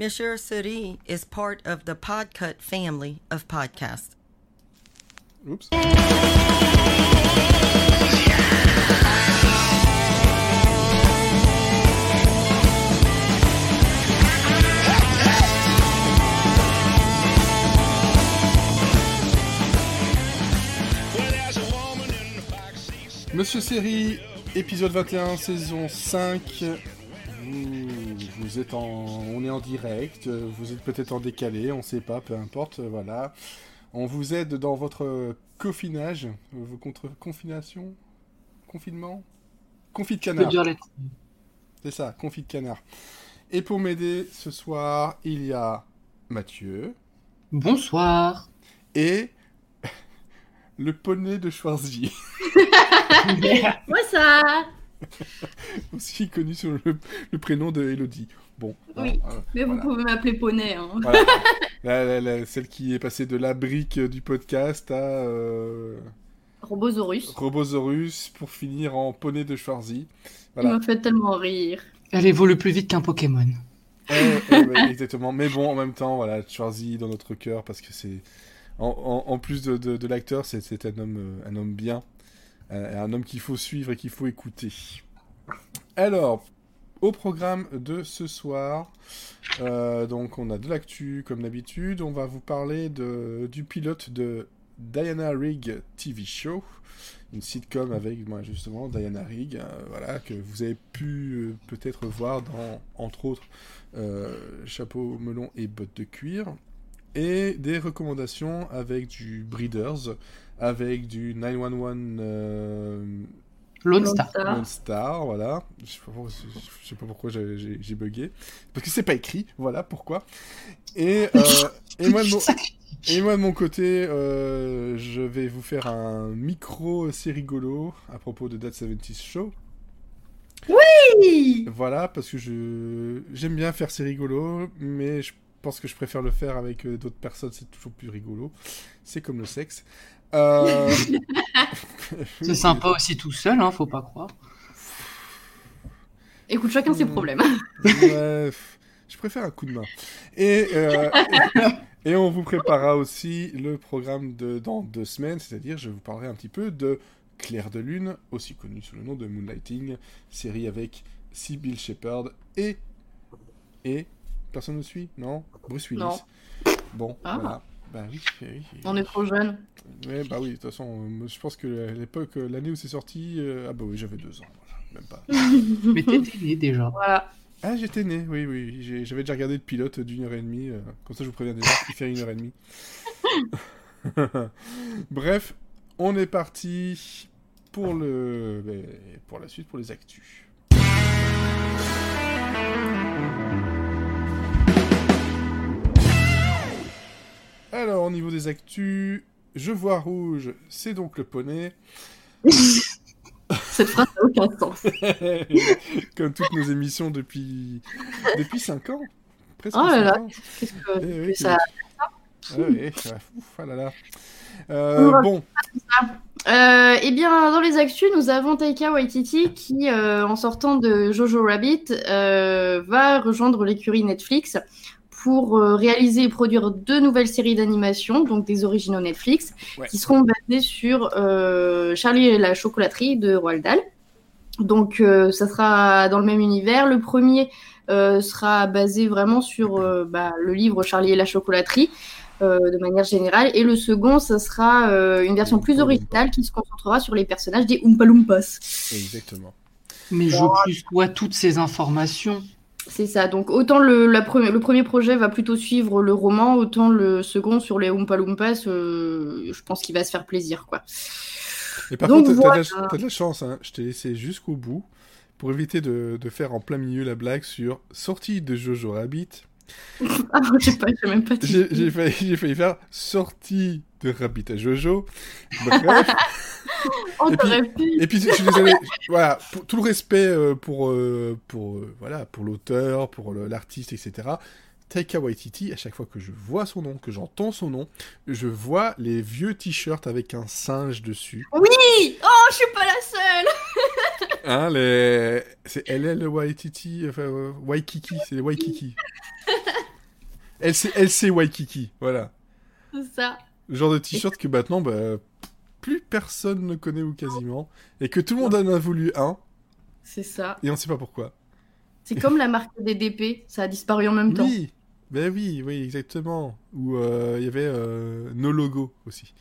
Monsieur Suri is part of the Podcut family of podcasts. Oups. Monsieur Série, épisode 21, saison 5. Vous, êtes en, on est en direct, vous êtes peut-être en décalé, on sait pas, peu importe, voilà. On vous aide dans votre confinage, vos contre confination, confinement, confit de canard. C'est ça, confit de canard. Et pour m'aider ce soir, il y a Mathieu. Bonsoir. Et le poney de Schwarzy. Bonsoir. Aussi connu sur le, le prénom de Elodie. Bon. Oui, hein, euh, mais vous pouvez m'appeler Poney. Hein. Voilà. La- la- la- celle qui est passée de la brique du podcast à euh, Robosaurus. Robosaurus pour finir en poney de Schwarzy. Il Voilà. m'a fait tellement rire. Elle évolue plus vite qu'un Pokémon. Ouais, exactement. Mais bon, en même temps, voilà, Schwarzy dans notre cœur parce que c'est. En, en- en plus de, de- de l'acteur, c'est un homme, euh, un homme bien. Euh, un homme qu'il faut suivre et qu'il faut écouter. Alors, au programme de ce soir, euh, donc on a de l'actu comme d'habitude. On va vous parler de, du pilote de Diana Rigg TV Show, une sitcom avec moi justement Diana Rigg, euh, voilà que vous avez pu peut-être voir dans entre autres chapeau melon et bottes de cuir, et des recommandations avec du Breeders, avec du 911 euh, Lone Lone Star. Star. Lone Star, voilà. Je sais pas je sais pas pourquoi j'ai- bugué. Parce que c'est pas écrit, voilà pourquoi. Et, euh, et, moi, de mon, et moi de mon côté, euh, je vais vous faire un micro c'est rigolo à propos de That 70 Show. Oui Voilà, parce que je j'aime bien faire c'est rigolo, mais je pense que je préfère le faire avec euh, d'autres personnes, c'est toujours plus rigolo. C'est comme le sexe. Euh... C'est sympa aussi tout seul, hein, faut pas croire. Écoute, chacun ses Hmm. problèmes. Ouais, je préfère un coup de main. Et, euh, et on vous préparera aussi le programme de dans deux semaines, c'est-à-dire je vous parlerai un petit peu de Claire de Lune, aussi connu sous le nom de Moonlighting, série avec Sybil Shepherd et et personne ne suit, non? Bruce Willis. Non. Bon, Ah. voilà. Bah oui, oui, oui. On est trop jeunes. Ouais, bah oui, de toute façon, euh, je pense que l'époque, euh, l'année où c'est sorti, euh, ah bah oui, j'avais deux ans, voilà, même pas. Mais t'étais né déjà. Voilà. Ah, j'étais né, oui, oui. J'avais déjà regardé le pilote d'une heure et demie. euh, comme ça, je vous préviens déjà qu'il fait une heure et demie. Bref, on est parti pour le, ben, pour la suite, pour les actus. Alors, au niveau des actus, je vois rouge, c'est donc le poney. Cette phrase n'a aucun sens. Comme toutes nos émissions depuis depuis 5 ans. Presque Oh là là. Qu'est-ce que Eh oui, ça... Ah oui, ah, ouf, ah là là. Euh, bon, Euh, eh bien, dans les actus, nous avons Taika Waititi qui, euh, en sortant de Jojo Rabbit, va rejoindre l'écurie Netflix pour euh, réaliser et produire deux nouvelles séries d'animation, donc des originaux Netflix, Ouais. qui seront basées sur euh, Charlie et la chocolaterie de Roald Dahl. Donc, euh, ça sera dans le même univers. Le premier euh, sera basé vraiment sur euh, bah, le livre Charlie et la chocolaterie euh, de manière générale. Et le second, ça sera euh, une version plus originale qui se concentrera sur les personnages des Oompa Loompas. exactement. Mais je plus vois toutes ces informations. C'est ça. Donc autant le, la pre- le premier projet va plutôt suivre le roman, autant le second sur les Oompa Loompas, euh, je pense qu'il va se faire plaisir, quoi. Et par Donc contre, t'as voilà. de, la- t'as de la chance, hein. je t'ai laissé jusqu'au bout pour éviter de, de faire en plein milieu la blague sur sortie de Jojo Rabbit. Ah, j'ai pas, j'ai même pas dit. J'ai failli, j'ai failli faire sortie de Rabbit à Jojo. Bref. Oh, Et puis- pu. Et puis je suis désolé, voilà, pour, tout le respect euh, pour, euh, pour, euh, voilà, pour l'auteur, pour l'artiste, etc. Taika Waititi, à chaque fois que je vois son nom, que j'entends son nom, je vois les vieux t-shirts avec un singe dessus. Oui Oh, je suis pas la seule Hein, les... C'est LL Waititi, enfin, Waikiki, c'est les Waikiki. LC, Waikiki, voilà. C'est ça. Le genre de t-shirt que maintenant, bah, plus personne ne connaît ou quasiment, et que tout le monde en a voulu un. C'est ça. Et on sait pas pourquoi. C'est comme la marque des DP, ça a disparu en même temps. Oui, ben oui, oui, exactement. Où euh, il y avait euh, nos logos aussi.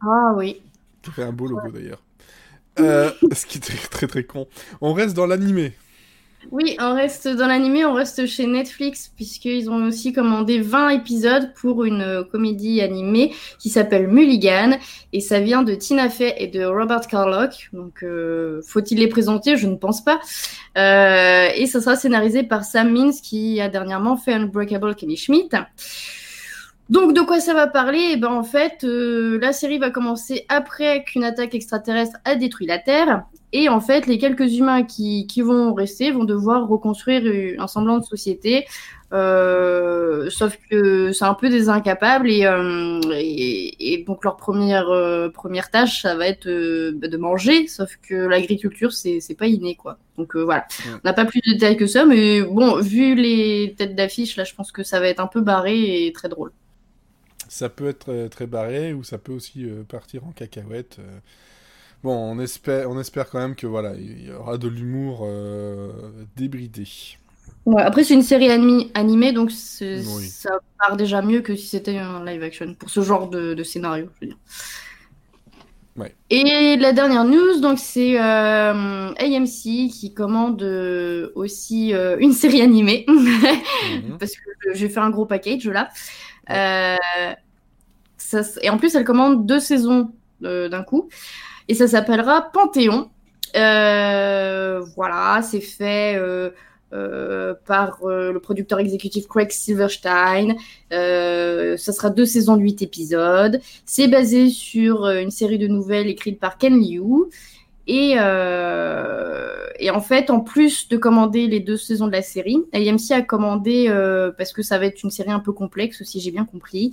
Ah oui. Fait un beau logo d'ailleurs. Euh, ce qui était très très con. On reste dans l'animé. Oui, on reste dans l'animé, on reste chez Netflix, puisqu'ils ont aussi commandé 20 épisodes pour une euh, comédie animée qui s'appelle Mulligan, et ça vient de Tina Fey et de Robert Carlock. Donc, euh, faut-il les présenter? Je ne pense pas. Euh, et ça sera scénarisé par Sam Means, qui a dernièrement fait Unbreakable Kelly Schmidt. Donc de quoi ça va parler? Eh ben, En fait, la série va commencer après qu'une attaque extraterrestre a détruit la Terre. Et en fait, les quelques humains qui, qui vont rester vont devoir reconstruire un semblant de société. Euh, sauf que c'est un peu des incapables et, euh, et, et, donc leur première euh, première tâche ça va être bah, de manger sauf que l'agriculture c'est c'est pas inné quoi donc voilà Ouais. on n'a pas plus de détails que ça mais bon vu les têtes d'affiche là je pense que ça va être un peu barré et très drôle Ça peut être très barré ou ça peut aussi partir en cacahuète. Bon, on espère, on espère quand même que voilà, il y aura de l'humour euh, débridé. Ouais, après, c'est une série animée, donc Oui. ça part déjà mieux que si c'était un live action pour ce genre de, de scénario, je veux dire. Ouais. Et la dernière news, donc c'est euh, AMC qui commande euh, aussi euh, une série animée Mhm. parce que j'ai fait un gros package là. Ça et en plus, elle commande deux saisons d'un coup. Et ça s'appellera Panthéon. Euh, voilà, c'est fait euh, euh, par euh, le producteur exécutif Craig Silverstein. Euh, ça sera deux saisons de huit épisodes. C'est basé sur une série de nouvelles écrites par Ken Liu. Et, euh, et en fait, en plus de commander les deux saisons de la série, AMC a commandé, euh, parce que ça va être une série un peu complexe, si j'ai bien compris,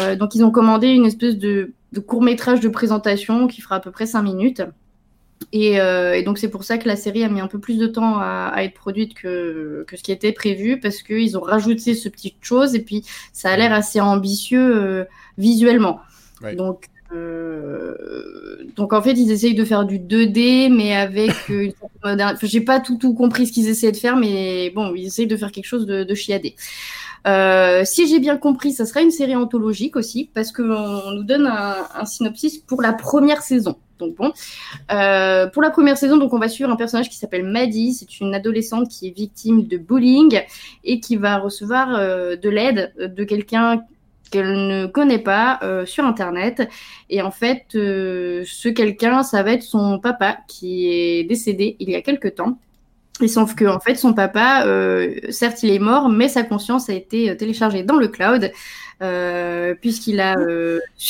euh, donc ils ont commandé une espèce de, de court métrage de présentation qui fera à peu près 5 minutes. Et, euh, et donc c'est pour ça que la série a mis un peu plus de temps à, à être produite que, que ce qui était prévu, parce qu'ils ont rajouté ce petite chose, et puis ça a l'air assez ambitieux euh, visuellement. Ouais. Donc euh, donc en fait, ils essayent de faire du 2D, mais avec euh, une moderne. Enfin, j'ai pas tout tout compris ce qu'ils essaient de faire, mais bon, ils essayent de faire quelque chose de, de chiadé. Euh, si j'ai bien compris, ça sera une série anthologique aussi, parce qu'on on nous donne un, un synopsis pour la première saison. Donc bon, euh, pour la première saison, donc on va suivre un personnage qui s'appelle Maddie. C'est une adolescente qui est victime de bullying et qui va recevoir euh, de l'aide de quelqu'un qu'elle ne connaît pas euh, sur internet. Et en fait euh, ce quelqu'un ça va être son papa qui est décédé il y a quelque temps. Et sauf que en fait son papa euh, certes il est mort mais sa conscience a été téléchargée dans le cloud puisqu'il a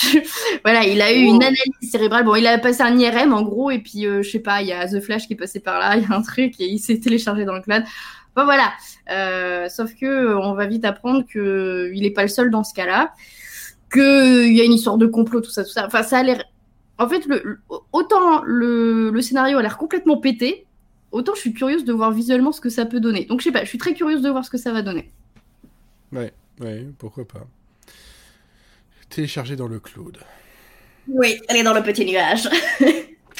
voilà il a eu une analyse cérébrale. Bon il a passé un IRM en gros et puis je sais pas il y a The Flash qui est passé par là il y a un truc et il s'est téléchargé dans le cloud. Bon voilà, sauf que euh, on va vite apprendre que il est pas le seul dans ce cas-là, que il y a une histoire de complot, tout ça, tout ça. Enfin, ça a l'air. En fait, le, le- autant le, le scénario a l'air complètement pété, autant je suis curieuse de voir visuellement ce que ça peut donner. Donc je sais pas, je suis très curieuse de voir ce que ça va donner. Ouais, ouais, pourquoi pas. Téléchargé dans le cloud. Oui, elle est dans le petit nuage.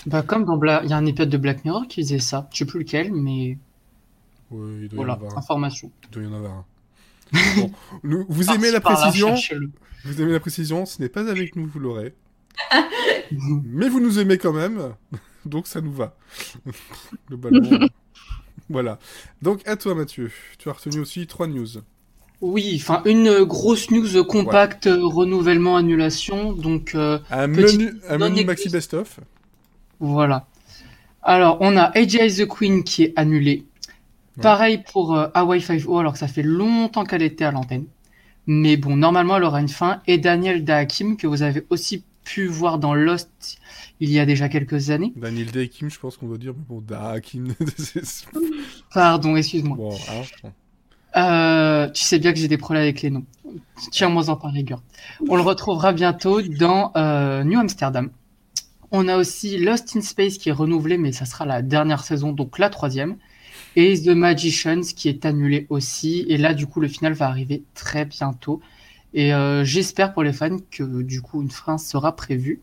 Bah, comme dans Bla... il y a un épisode de Black Mirror qui faisait ça. Je sais plus lequel, mais Ouais, il doit y en voilà, avoir un. information. Il doit y en avoir un. Bon, nous- vous aimez la précision. Vous aimez la précision Ce n'est pas avec nous, vous l'aurez. Mais vous nous aimez quand même, donc ça nous va. Le ballon. voilà. Donc à toi, Mathieu. Tu as retenu aussi trois news. Oui, enfin une grosse news compacte, renouvellement, annulation. Donc euh, Un menu, un menu maxi best-of. voilà. Alors on a AJ the Queen qui est annulé. Ouais. Pareil pour euh, Hawaii 5.0 alors que ça fait longtemps qu'elle était à l'antenne. Mais bon, normalement elle aura une fin. Et Daniel Dahakim que vous avez aussi pu voir dans Lost il y a déjà quelques années. Daniel Day Kim, je pense qu'on doit dire. Mais bon, Da Kim. c'est- Pardon, excuse-moi. bon, bon. Euh, tu sais bien que j'ai des problèmes avec les noms. Tiens-moi en par rigueur. On le retrouvera bientôt dans euh, New Amsterdam. On a aussi Lost in Space qui est renouvelé, mais ça sera la dernière saison, donc la troisième. Et The Magicians qui est annulé aussi. Et là, du coup, le final va arriver très bientôt. Et euh, j'espère pour les fans que du coup une fin sera prévue.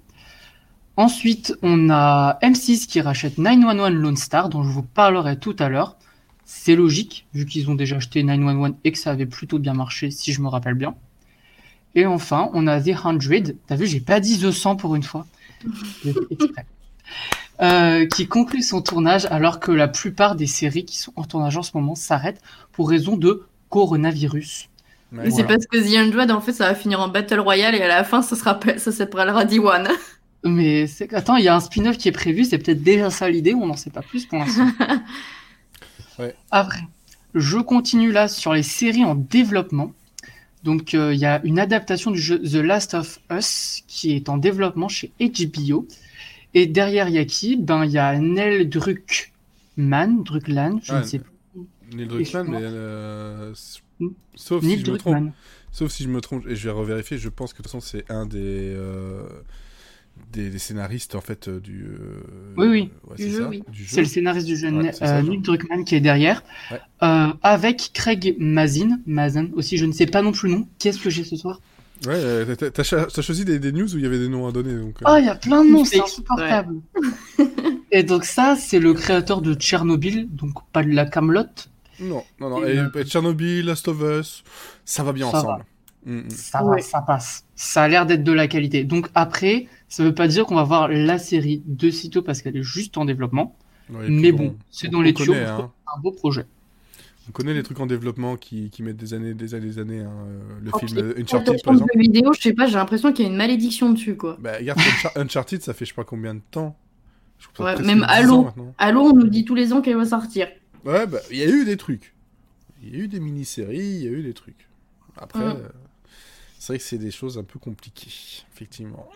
Ensuite, on a M6 qui rachète 911 Lone Star, dont je vous parlerai tout à l'heure. C'est logique, vu qu'ils ont déjà acheté 911 et que ça avait plutôt bien marché, si je me rappelle bien. Et enfin, on a The 100. T'as vu, j'ai pas dit The 100 pour une fois. Euh, qui conclut son tournage alors que la plupart des séries qui sont en tournage en ce moment s'arrêtent pour raison de coronavirus. Ouais, c'est parce que The Android, en fait, ça va finir en Battle Royale et à la fin, ça, sera, ça s'appellera D1. Mais attends, il y a un spin-off qui est prévu, c'est peut-être déjà ça l'idée, on n'en sait pas plus pour l'instant. ouais. Après, je continue là sur les séries en développement. Donc, il euh, y a une adaptation du jeu The Last of Us qui est en développement chez HBO. Et derrière, il y a qui Ben, il y a Nel Druckmann, Druckmann, je ouais, ne sais plus. Neil Druckmann, mais euh, sauf, si je me trompe, sauf si je me trompe, et je vais revérifier, je pense que de toute façon, c'est un des, euh, des, des, scénaristes en fait euh, du. oui, oui. Ouais, du, jeu, ça, oui. du jeu. C'est le scénariste du jeu, ouais, euh, Neil Druckmann, qui est derrière, ouais. avec Craig Mazin, Mazin aussi, je ne sais pas non plus le nom. Qu'est-ce que j'ai ce soir? Ouais, t'as choisi des, des, news où il y avait des noms à donner. Donc, oh, il y a plein de noms, c'est insupportable. et donc ça, c'est le créateur de Tchernobyl, donc pas de la Camelot. Non, non, non. Et, et Tchernobyl, Last of Us, ça va bien ça ensemble. Va. Mm -hmm. Ça va, ça passe. Ça a l'air d'être de la qualité. Donc après, ça veut pas dire qu'on va voir la série de sitôt parce qu'elle est juste en développement. Ouais, mais bon, bon c'est dans les tuyaux. Hein. Un beau projet. On connaît les trucs en développement qui, qui mettent des années, des années, des années. Hein. Le oh, film Uncharted, par exemple. vidéo, je sais pas, j'ai l'impression qu'il y a une malédiction dessus, quoi. Bah, regarde, Uncharted, ça fait je sais pas combien de temps? Ouais, même Halo. Halo, on nous dit tous les ans qu'elle va sortir. Ouais, bah, il y a eu des trucs. Il y a eu des mini-séries, il y a eu des trucs. Après, euh, c'est vrai que c'est des choses un peu compliquées, effectivement.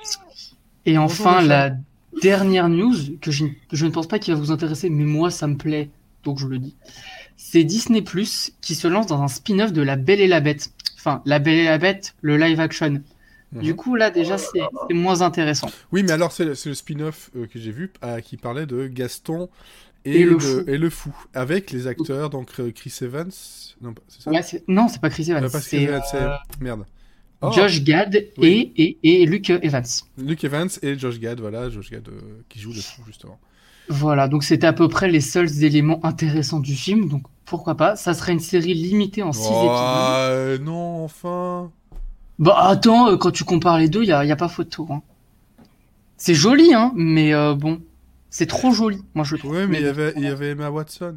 Et enfin, la dernière news, que je, je ne pense pas qu'il va vous intéresser, mais moi, ça me plaît, donc je le dis. C'est Disney Plus qui se lance dans un spin-off de La Belle et la Bête. Enfin, La Belle et la Bête, le live action. Mhm. Du coup, là, déjà, c'est moins intéressant. Oui, mais alors, c'est le, le spin-off euh, que j'ai vu euh, qui parlait de Gaston et, Et le de- fou. et le fou, avec les acteurs, donc euh, Chris Evans. Non, c'est ça? Ouais, non, c'est pas Chris Evans. Pas Chris C'est euh, Merde. Oh, Josh Gad Oui. et, et, et Luke Evans. Luke Evans et Josh Gad, voilà, Josh Gad euh, qui joue le fou, justement. Voilà, donc c'était à peu près les seuls éléments intéressants du film, donc pourquoi pas. Ça serait une série limitée en 6 Oh, épisodes. euh, non, enfin. Bah attends, euh, quand tu compares les deux, il y a, y a pas photo. Hein. C'est joli, hein, mais euh, bon, c'est trop joli, moi je trouve. Ouais, mais il y bon. avait, il y avait Emma Watson.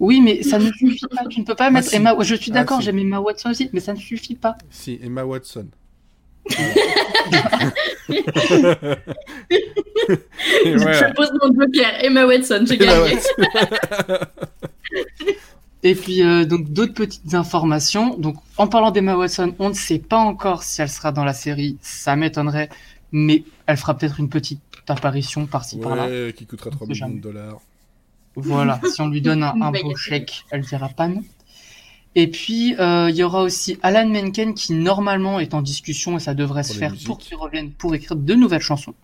Oui, mais ça ne suffit pas. Tu ne peux pas mettre si. Emma. Je suis Ah, d'accord, si. j'aime Emma Watson aussi, mais ça ne suffit pas. Si, Emma Watson. Je pose mon joker, Emma Watson, j'ai gagné. Et puis euh, donc d'autres petites informations. Donc en parlant d'Emma Watson, on ne sait pas encore si elle sera dans la série. Ça m'étonnerait, mais elle fera peut-être une petite apparition par-ci par-là. Ouais, qui coûtera 3 On sait millions de dollars. Voilà, si on lui donne un, un beau chèque, elle dira pas non. Et puis, euh, il y aura aussi Alan Menken qui normalement est en discussion et ça devrait Pour se faire musiques. pour qu'il revienne pour écrire de nouvelles chansons.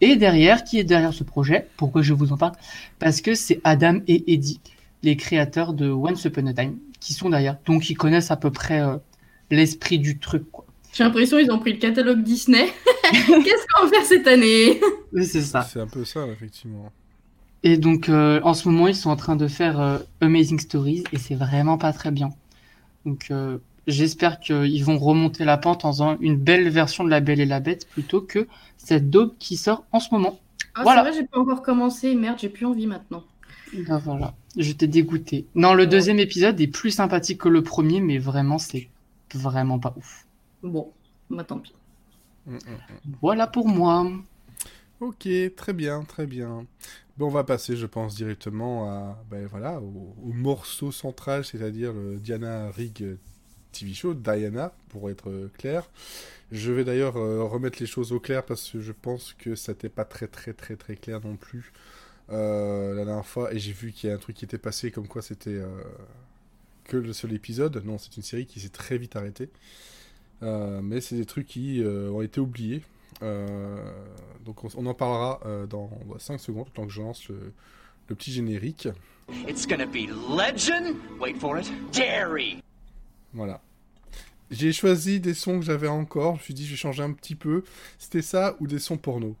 Et derrière, qui est derrière ce projet Pourquoi je vous en parle? Parce que c'est Adam et Eddie, les créateurs de Once Upon a Time, qui sont derrière. Donc ils connaissent à peu près euh, l'esprit du truc. Quoi. J'ai l'impression qu'ils ont pris le catalogue Disney. Qu'est-ce qu'on va faire cette année? Oui, c'est ça. C'est un peu ça, effectivement. Et donc, euh, en ce moment, ils sont en train de faire euh, Amazing Stories et c'est vraiment pas très bien. Donc, euh, j'espère qu'ils vont remonter la pente en faisant une belle version de La Belle et la Bête plutôt que cette daube qui sort en ce moment. Ah, Voilà. C'est vrai, j'ai pas encore commencé. Merde, j'ai plus envie maintenant. Ben voilà, j'étais dégoûté. Non, le deuxième épisode est plus sympathique que le premier, mais vraiment, c'est vraiment pas ouf. Bon, bah tant pis. Mm, mm, mm. Voilà pour moi. Ok, très bien, très bien. Bon, on va passer, je pense, directement à, ben, voilà, au, au morceau central, c'est-à-dire le Diana Rigg TV show, Diana, pour être clair. Je vais d'ailleurs euh, remettre les choses au clair parce que je pense que ça n'était pas très très très très clair non plus euh, la dernière fois et j'ai vu qu'il y a un truc qui était passé comme quoi c'était euh, que le seul épisode. Non, c'est une série qui s'est très vite arrêtée. Euh, mais c'est des trucs qui euh, ont été oubliés. Euh, donc on, on en parlera euh, dans 5 secondes, tant que je lance le, le petit générique. It's gonna be legend. Wait for it. Dairy. Voilà. J'ai choisi des sons que j'avais encore. Je me suis dit, je vais changer un petit peu. C'était ça ou des sons porno?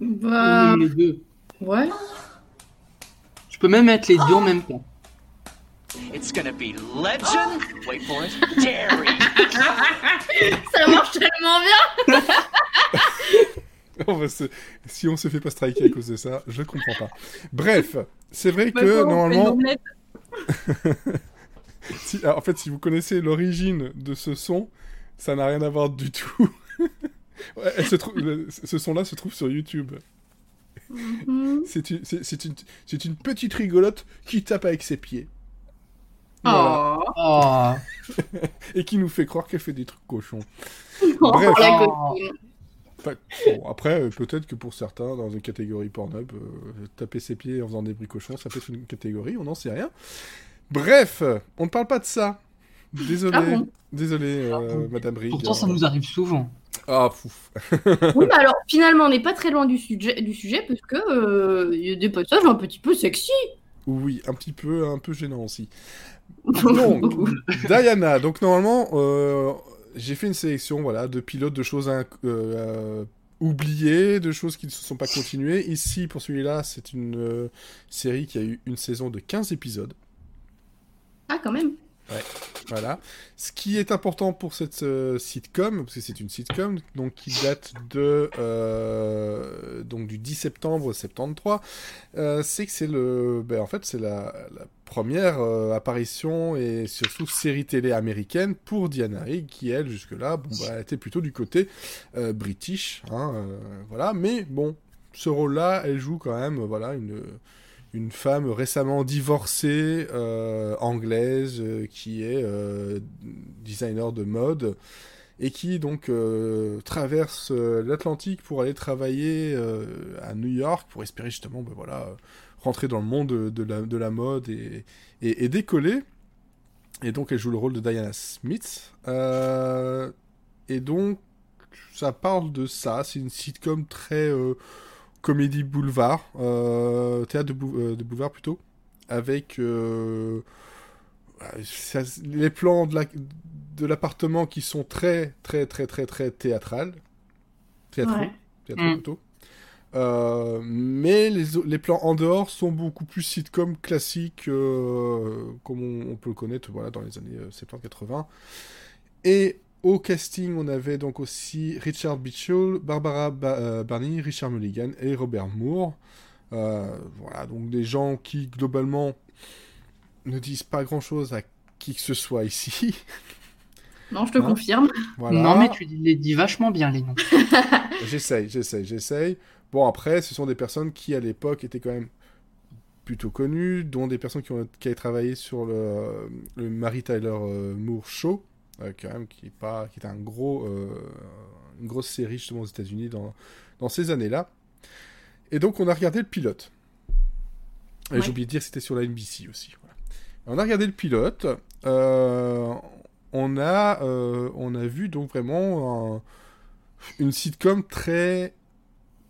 Bah, Les deux. Ouais. Je peux même mettre les deux en même temps. It's gonna be legend. Wait for it. Dairy. Ça marche tellement bien. On va se- Si on se fait pas striker à cause de ça, je comprends pas. Bref, c'est vrai Bah, que normalement, si- alors, en fait, si vous connaissez l'origine de ce son, ça n'a rien à voir du tout. Ouais, elle se trouve- le- ce son-là se trouve sur YouTube. Mhm. C'est une, petite rigolote qui tape avec ses pieds. Voilà. Oh. Et qui nous fait croire qu'elle fait des trucs cochons. Oh, Bref. Oh. Enfin, bon, après, euh, peut-être que pour certains, dans une catégorie Pornhub, euh, taper ses pieds en faisant des bruits cochons, ça peut être une catégorie, on n'en sait rien. Bref, on ne parle pas de ça. Désolé, Ah bon désolé, euh, Madame Rigg. Pourtant, ça nous arrive souvent. Ah, pouf. Oui, bah alors finalement, on n'est pas très loin du sujet, du sujet parce que euh, il y a des passages un petit peu sexy. Oui, un petit peu, un peu gênant aussi. Donc, Diana, donc normalement, euh, j'ai fait une sélection voilà, de pilotes, de choses inc- euh, euh, oubliées, de choses qui ne se sont pas continuées. Ici, pour celui-là, c'est une euh, série qui a eu une saison de 15 épisodes. ah, quand même. Voilà. Ce qui est important pour cette euh, sitcom, parce que c'est une sitcom, donc qui date de euh, donc du 10 septembre 73, euh, c'est que c'est le, ben, en fait c'est la, première euh, apparition et surtout série télé américaine pour Diana Rigg, qui elle jusque-là, bon bah, était plutôt du côté british, hein, voilà. Mais bon, ce rôle-là, elle joue quand même, voilà, une une femme récemment divorcée euh, anglaise euh, qui est euh, designer de mode et qui donc traverse l'Atlantique pour aller travailler à New York pour espérer justement ben voilà rentrer dans le monde de, la, de la mode et, et, décoller. Et donc elle joue le rôle de Diana Smith. Et donc ça parle de ça. C'est une sitcom très comédie boulevard, euh, théâtre de, bou- euh, de boulevard plutôt, avec euh, ça- les plans de la- de l'appartement qui sont très très très très très théâtral, théâtraux, Ouais. théâtraux Mm. plutôt. Euh, mais les, les plans en dehors sont beaucoup plus sitcom classiques, comme on, on peut le connaître voilà, dans les années 70-80. Et au casting, on avait donc aussi Richard Beechall, Barbara Ba- euh, Barney, Richard Mulligan et Robert Moore. Euh, voilà, donc des gens qui globalement ne disent pas grand-chose à qui que ce soit ici. Non, je te Hein confirme. voilà. Non, mais tu les dis vachement bien, les noms. J'essaye, j'essaye, j'essaye. Bon, après, ce sont des personnes qui, à l'époque, étaient quand même plutôt connues, dont des personnes qui ont qui avaient travaillé sur le, le Mary Tyler euh, Moore Show, quand même, qui est pas, qui est un gros, euh, une grosse série justement aux États-Unis dans, dans ces années-là. Et donc, on a regardé le pilote. Et Ouais. J'ai oublié de dire que c'était sur la NBC aussi. voilà. On a regardé le pilote. euh, on a, euh, on a vu donc vraiment un- une sitcom très,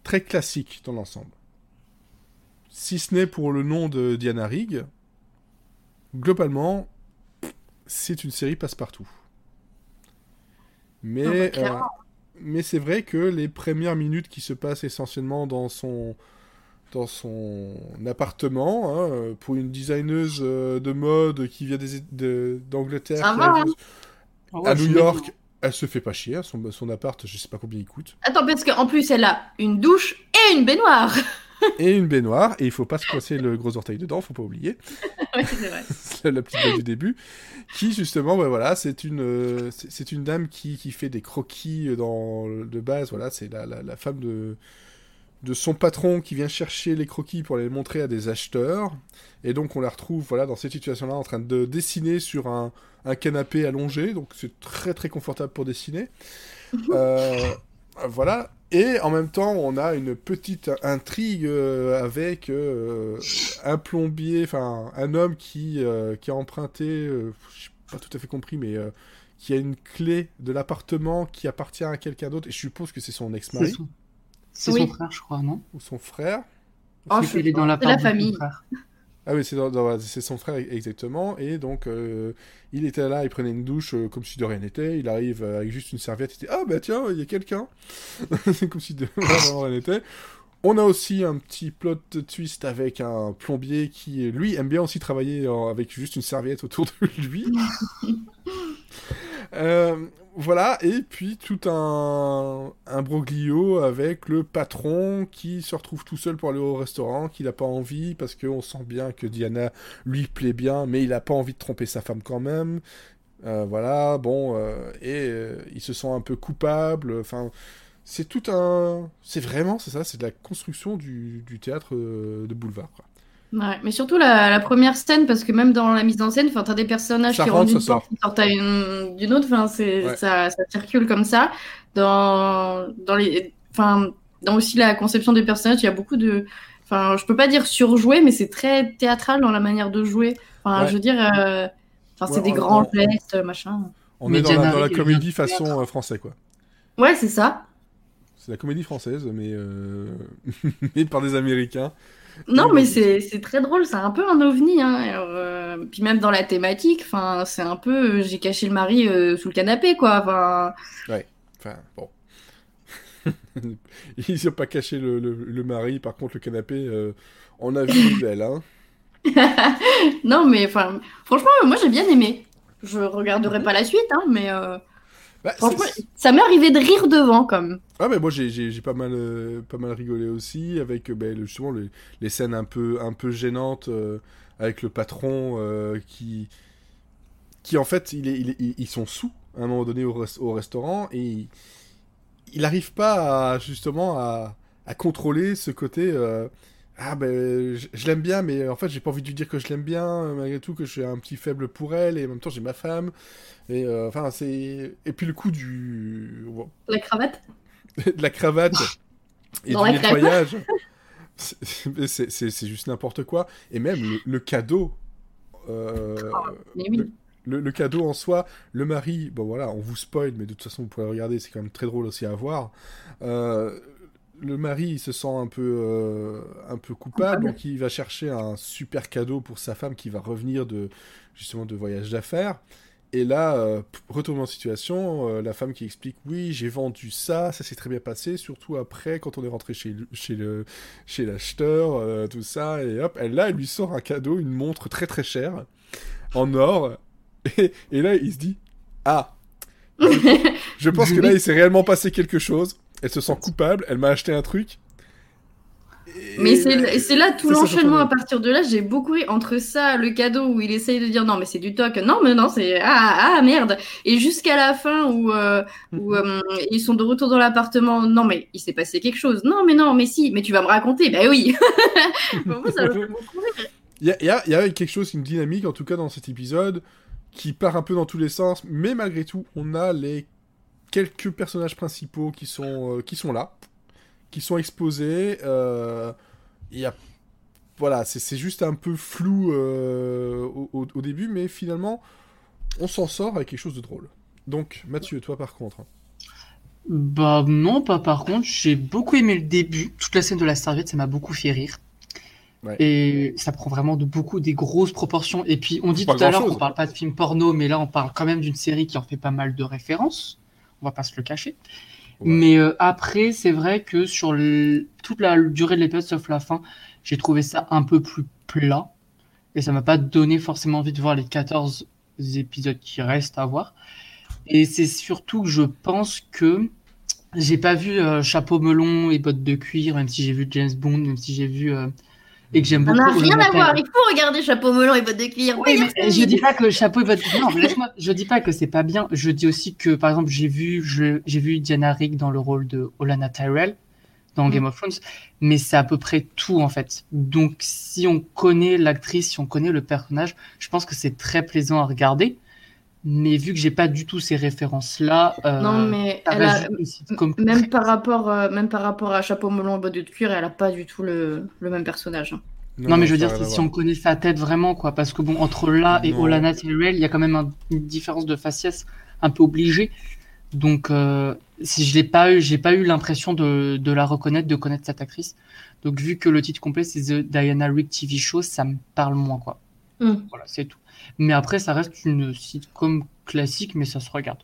très classique dans l'ensemble. Si ce n'est pour le nom de Diana Rigg, globalement, c'est une série passe-partout. Mais, bah, euh, mais c'est vrai que les premières minutes qui se passent essentiellement dans son, dans son appartement, hein, pour une designeuse euh, de mode qui vient de- d'Angleterre, hein. Ah ouais, à New York, elle se fait pas chier, hein, son, son appart, je sais pas combien il coûte. Attends, parce qu'en plus, elle a une douche et une baignoire. Et une baignoire, et il faut pas se coincer le gros orteil dedans, faut pas oublier. oui, c'est vrai. La petite blague du début, qui justement, ouais, voilà, c'est une, euh, c'est c'est une dame qui, qui fait des croquis dans de base, voilà, c'est la, la, la femme de, de son patron qui vient chercher les croquis pour les montrer à des acheteurs, et donc on la retrouve, voilà, dans cette situation-là, en train de dessiner sur un, un canapé allongé, donc c'est très très confortable pour dessiner. Euh, voilà. Et en même temps, on a une petite intrigue euh, avec euh, un plombier, enfin un homme qui, euh, qui a emprunté, euh, je n'ai pas tout à fait compris, mais euh, qui a une clé de l'appartement qui appartient à quelqu'un d'autre. Et je suppose que c'est son C'est ex-mari son... c'est Oui. son frère, je crois, non? Ou son frère. Oh, je- qu'il est dans la la famille. Ah oui, c'est dans- son frère exactement. Et donc, euh, il était là, il prenait une douche euh, comme si de rien n'était. Il arrive euh, avec juste une serviette. Il dit Ah bah tiens, il y a quelqu'un. c'est comme si de rien n'était. On a aussi un petit plot twist avec un plombier qui, lui, aime bien aussi travailler avec juste une serviette autour de lui. Euh, voilà, et puis tout un, un broglio avec le patron qui se retrouve tout seul pour aller au restaurant, qu'il n'a pas envie parce qu'on sent bien que Diana lui plaît bien, mais il n'a pas envie de tromper sa femme quand même. Euh, voilà, bon, euh, et euh, il se sent un peu coupable. Enfin, c'est tout un. C'est vraiment, c'est ça, c'est de la construction du, du théâtre euh, de boulevard. Quoi. Ouais, mais surtout la, la première scène, parce que même dans la mise en scène, t'as des personnages Ça qui rentre, rentrent d'une ça porte, qui sortent d'une autre, enfin, c'est, Ouais. ça, ça circule comme ça. Dans, dans les, enfin, dans aussi la conception des personnages, il y a beaucoup de, enfin, je peux pas dire surjoué, mais c'est très théâtral dans la manière de jouer. Enfin, Ouais. je veux dire, euh, enfin, c'est des on- grands on- gestes, machin. On Mais est dans la, dans comédie façon euh, français, quoi. Ouais, c'est ça. C'est la comédie française, mais, euh... mais par des Américains. Non, mais c'est très drôle, c'est un peu un ovni. Hein. Alors, euh, puis même dans la thématique, c'est un peu, euh, j'ai caché le mari euh, sous le canapé, quoi. Enfin, Enfin, bon. Ils n'ont pas caché le, le- le mari, par contre, le canapé, on a vu une belle, hein. non, mais enfin, franchement, moi j'ai bien aimé. Je regarderai pas la suite, hein, mais Bah, franchement, ça m'est arrivé de rire devant, comme. Ah mais moi j'ai pas mal euh, pas mal rigolé aussi avec le- justement les, les scènes un peu un peu gênantes euh, avec le patron euh, qui qui en fait il est, il est- ils- sont sous à un moment donné au, au restaurant et il, il arrive pas à justement à, à contrôler ce côté ah ben je, je l'aime bien mais en fait j'ai pas envie de lui dire que je l'aime bien euh, malgré tout que je suis un petit faible pour elle et en même temps j'ai ma femme et euh, enfin c'est et puis le coup du La cravate? De la cravate et Dans du nettoyage. C'est- juste n'importe quoi. Et même le, le cadeau. euh, oui. le, le- le cadeau en soi, le mari, bon voilà, on vous spoil, mais de toute façon vous pouvez regarder, c'est quand même très drôle aussi à voir. Euh, le mari, il se sent un peu, euh, un peu coupable, donc il va chercher un super cadeau pour sa femme qui va revenir de justement de voyage d'affaires. Et là, euh, retournement de situation, euh, la femme qui explique oui, j'ai vendu ça, ça s'est très bien passé, surtout après quand on est rentré chez le- chez le chez l'acheteur, euh, tout ça, et hop, elle là, elle lui sort un cadeau, une montre très très chère en or, et, et là il se dit ah, je pense que là il s'est réellement passé quelque chose. Elle se sent coupable, elle m'a acheté un truc. Et- Mais c'est là tout l'enchaînement à partir de là, j'ai beaucoup ri. Entre ça, le cadeau où il essaye de dire non mais c'est du toc, non mais non c'est ah ah merde, et jusqu'à la fin où euh, où euh, ils sont de retour dans l'appartement, non mais il s'est passé quelque chose, non mais non mais si, mais tu vas me raconter, bah oui. Bon, moi, ça y y il y a quelque chose, une dynamique, en tout cas dans cet épisode, qui part un peu dans tous les sens, mais malgré tout, on a les quelques personnages principaux qui sont, euh, qui sont là, qui sont exposés. euh, Il y a... Voilà, c'est juste un peu flou euh, au, au- au début, mais finalement, on s'en sort avec quelque chose de drôle. Donc, Mathieu, toi par contre. Bah non, pas par contre. J'ai beaucoup aimé le début. Toute la scène de la serviette, ça m'a beaucoup fait rire. Ouais. Et ça prend vraiment de beaucoup des grosses proportions. Et puis on dit tout à l'heure qu'on parle pas de film porno, mais là on parle quand même d'une série qui en fait pas mal de références. On va pas se le cacher. Ouais. Mais euh, après, c'est vrai que sur le- toute la durée de l'épisode, sauf la fin, j'ai trouvé ça un peu plus plat. Et ça m'a pas donné forcément envie de voir les 14 épisodes qui restent à voir. Et c'est surtout que je pense que j'ai pas vu euh, Chapeau melon et bottes de cuir, même si j'ai vu James Bond, même si j'ai vu. euh, et que j'aime Ça beaucoup. n'a rien à voir, il faut regarder Chapeau melon et bottes de cuir. oui, mais je dis pas que chapeau et bottes de cuir. Laisse-moi. Je dis pas que c'est pas bien. Je dis aussi que, par exemple, j'ai vu, je- j'ai vu Diana Rigg dans le rôle de Olana Tyrell dans Mm. Game of Thrones, mais c'est à peu près tout en fait. Donc, si on connaît l'actrice, si on connaît le personnage, je pense que c'est très plaisant à regarder. Mais vu que j'ai pas du tout ces références-là, euh, Non mais ça elle a, reste juste une sitcom même par rapport euh, même par rapport à Chapeau melon et bottes de cuir, elle a pas du tout le, le même personnage. hein. Non, mais je veux dire, si voir. on connaît sa tête vraiment, quoi. Parce que bon, entre là et Non. Olana Tyrell, il y a quand même un- une différence de faciès un peu obligée. Donc, euh, si je l'ai pas eu, j'ai pas eu l'impression de, de la reconnaître, de connaître cette actrice. Donc, vu que le titre complet c'est The Diana Rigg TV Show, ça me parle moins, quoi. Hmm. Voilà, c'est tout. Mais après, ça reste une sitcom classique, mais ça se regarde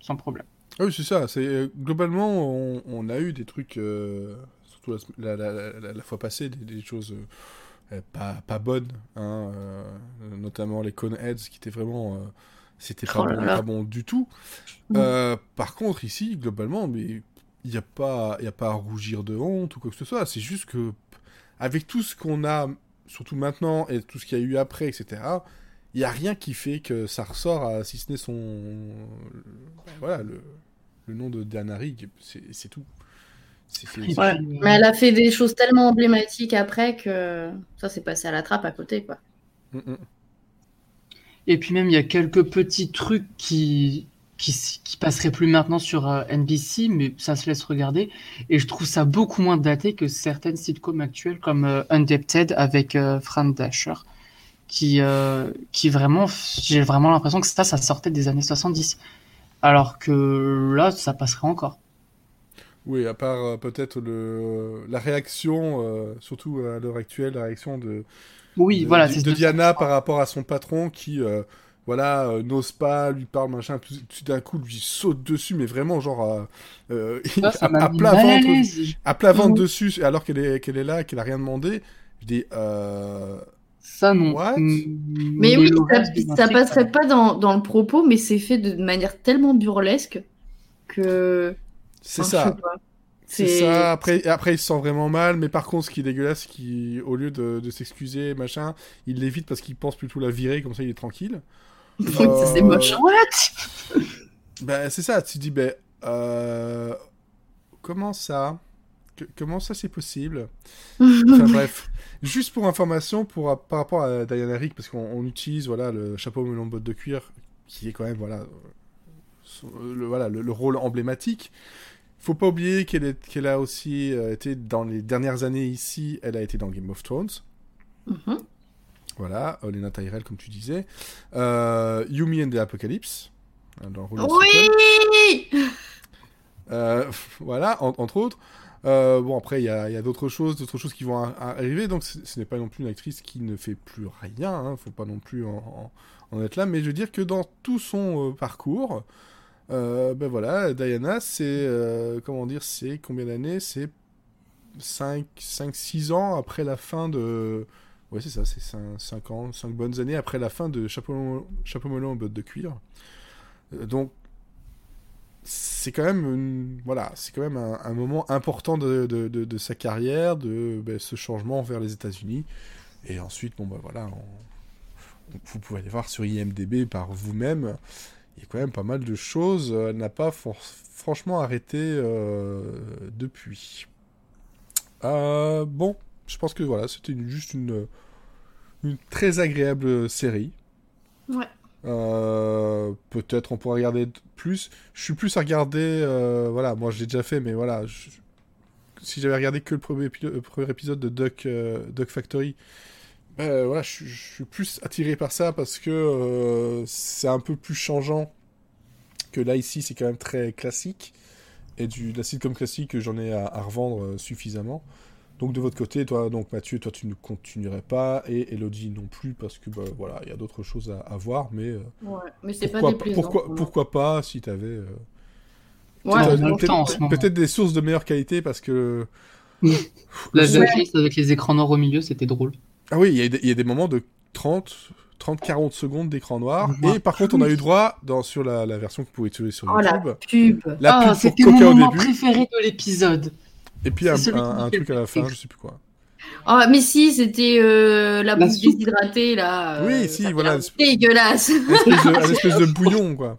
sans problème. Ah oui, c'est ça. C'est euh, globalement, on, on a eu des trucs, euh, surtout la, la, la, la- la fois passée, des, des choses euh, euh, pas, pas bonnes, hein, euh, notamment les Coneheads qui étaient vraiment, euh, c'était pas, Oh bon, pas bon du tout. Mm. Euh, par contre, ici, globalement, mais il n'y a pas, il y a pas à rougir de honte ou quoi que ce soit. C'est juste que avec tout ce qu'on a, surtout maintenant et tout ce qu'il y a eu après, etc. Il n'y a rien qui fait que ça ressort, à, si ce n'est son, voilà, le, le nom de Diana Rigg, c'est tout. Ouais. puis, euh, Mais elle a fait des choses tellement emblématiques après que ça s'est passé à la trappe à côté, quoi. Mm, mm. Et puis même, il y a quelques petits trucs qui, qui, qui passeraient plus maintenant sur euh, NBC, mais ça se laisse regarder. Et je trouve ça beaucoup moins daté que certaines sitcoms actuelles comme euh, Undebted avec euh, Fran Dasher, qui, euh, qui vraiment, j'ai vraiment l'impression que ça, ça sortait des années 70. Alors que là, ça passerait encore. Oui, à part euh, peut-être le la réaction, euh, surtout à l'heure actuelle, la réaction de, Oui, de, voilà, de- de Diana par rapport à son patron qui, euh, voilà, euh, n'ose pas, lui parle, machin, tout, tout d'un coup, lui saute dessus, mais vraiment, genre, euh, euh, Ça, ça à, plat à ventre, à plat ventre Mhm. dessus, alors qu'elle est, qu'elle est là, qu'elle a rien demandé. Je dis, euh, Ça, non. What? Mm, Mais oui, ça, passerait pas dans, dans le propos, mais c'est fait de manière tellement burlesque que. c'est Enfin, ça. C'est ça. Après, après, il se sent vraiment mal. Mais par contre, ce qui est dégueulasse, c'est qu'au lieu de, de s'excuser, machin, il l'évite parce qu'il pense plutôt la virer, comme ça il est tranquille. Ça c'est Euh, moche. What? Ben, c'est ça. Tu te dis, ben, euh, comment ça? Que- Comment ça c'est possible? Enfin bref. Juste pour information, pour, par rapport à Diana Rigg, parce qu'on on utilise voilà, le chapeau melon botte de cuir, qui est quand même voilà, euh, le, voilà, le, le rôle emblématique. Il faut pas oublier qu'elle a aussi euh, été dans les dernières années ici, elle a été dans Game of Thrones. Mhm. Voilà, Olena Tyrell, comme tu disais. Euh, Yumi and the Apocalypse. hein, Dans Oui euh, voilà, en- entre autres. Euh, bon, après, il y a, d'autres choses, d'autres choses qui vont arriver, donc ce n'est pas non plus une actrice qui ne fait plus rien, hein, faut pas non plus en, être là, mais je veux dire que dans tout son euh, parcours, euh, ben voilà, Diana, c'est, comment dire, c'est combien d'années? C'est 5, 5, 6 ans après la fin de... Ouais, c'est ça, c'est 5, ans, 5 bonnes années après la fin de Chapeau, Chapeau melon en botte de cuir. Donc, c'est quand même voilà c'est quand même un, moment important de, sa carrière de ben, ce changement vers les États-Unis. Et ensuite bon bah voilà vous pouvez aller voir sur IMDb par vous-même. Il y a quand même pas mal de choses elle n'a pas franchement arrêté euh, depuis. Euh, bon je pense que voilà c'était juste une une très agréable série. Ouais. Euh, peut-être on pourra regarder plus. Je suis plus à regarder. euh, voilà, moi je l'ai déjà fait, mais voilà. si j'avais regardé que le premier, épisode de Duck, euh, Duck Factory, ben, voilà, je, suis- plus attiré par ça parce que c'est un peu plus changeant que là ici, c'est quand même très classique. Et du, de la sitcom classique, j'en ai à, revendre suffisamment. Donc de votre côté, toi, donc Mathieu, toi tu ne continuerais pas, et Elodie non plus, parce que bah, voilà, il y a d'autres choses à, à voir, mais euh, Ouais, mais c'est pas pourquoi, déplaisant. pourquoi, pas si t'avais euh, Ouais, on a peut-être- le temps en ce peut-être moment. peut-être des sources de meilleure qualité parce que La avec les écrans noirs au milieu, c'était drôle. ah oui il y, a des- il y a des moments de 30 30 40 secondes d'écran noir Ouais. et par contre on a eu droit dans sur la, la version que vous pouvez trouver sur Oh la YouTube pub. la ah, pub pour c'était mon au moment début préféré de l'épisode. Et puis un, un- un truc à la fin je sais plus quoi Oh, mais si, c'était euh, la, La bouffe soupe. déshydratée, là. Oui, euh, si, ça fait voilà. Dégueulasse. un espèce de, un espèce de bouillon quoi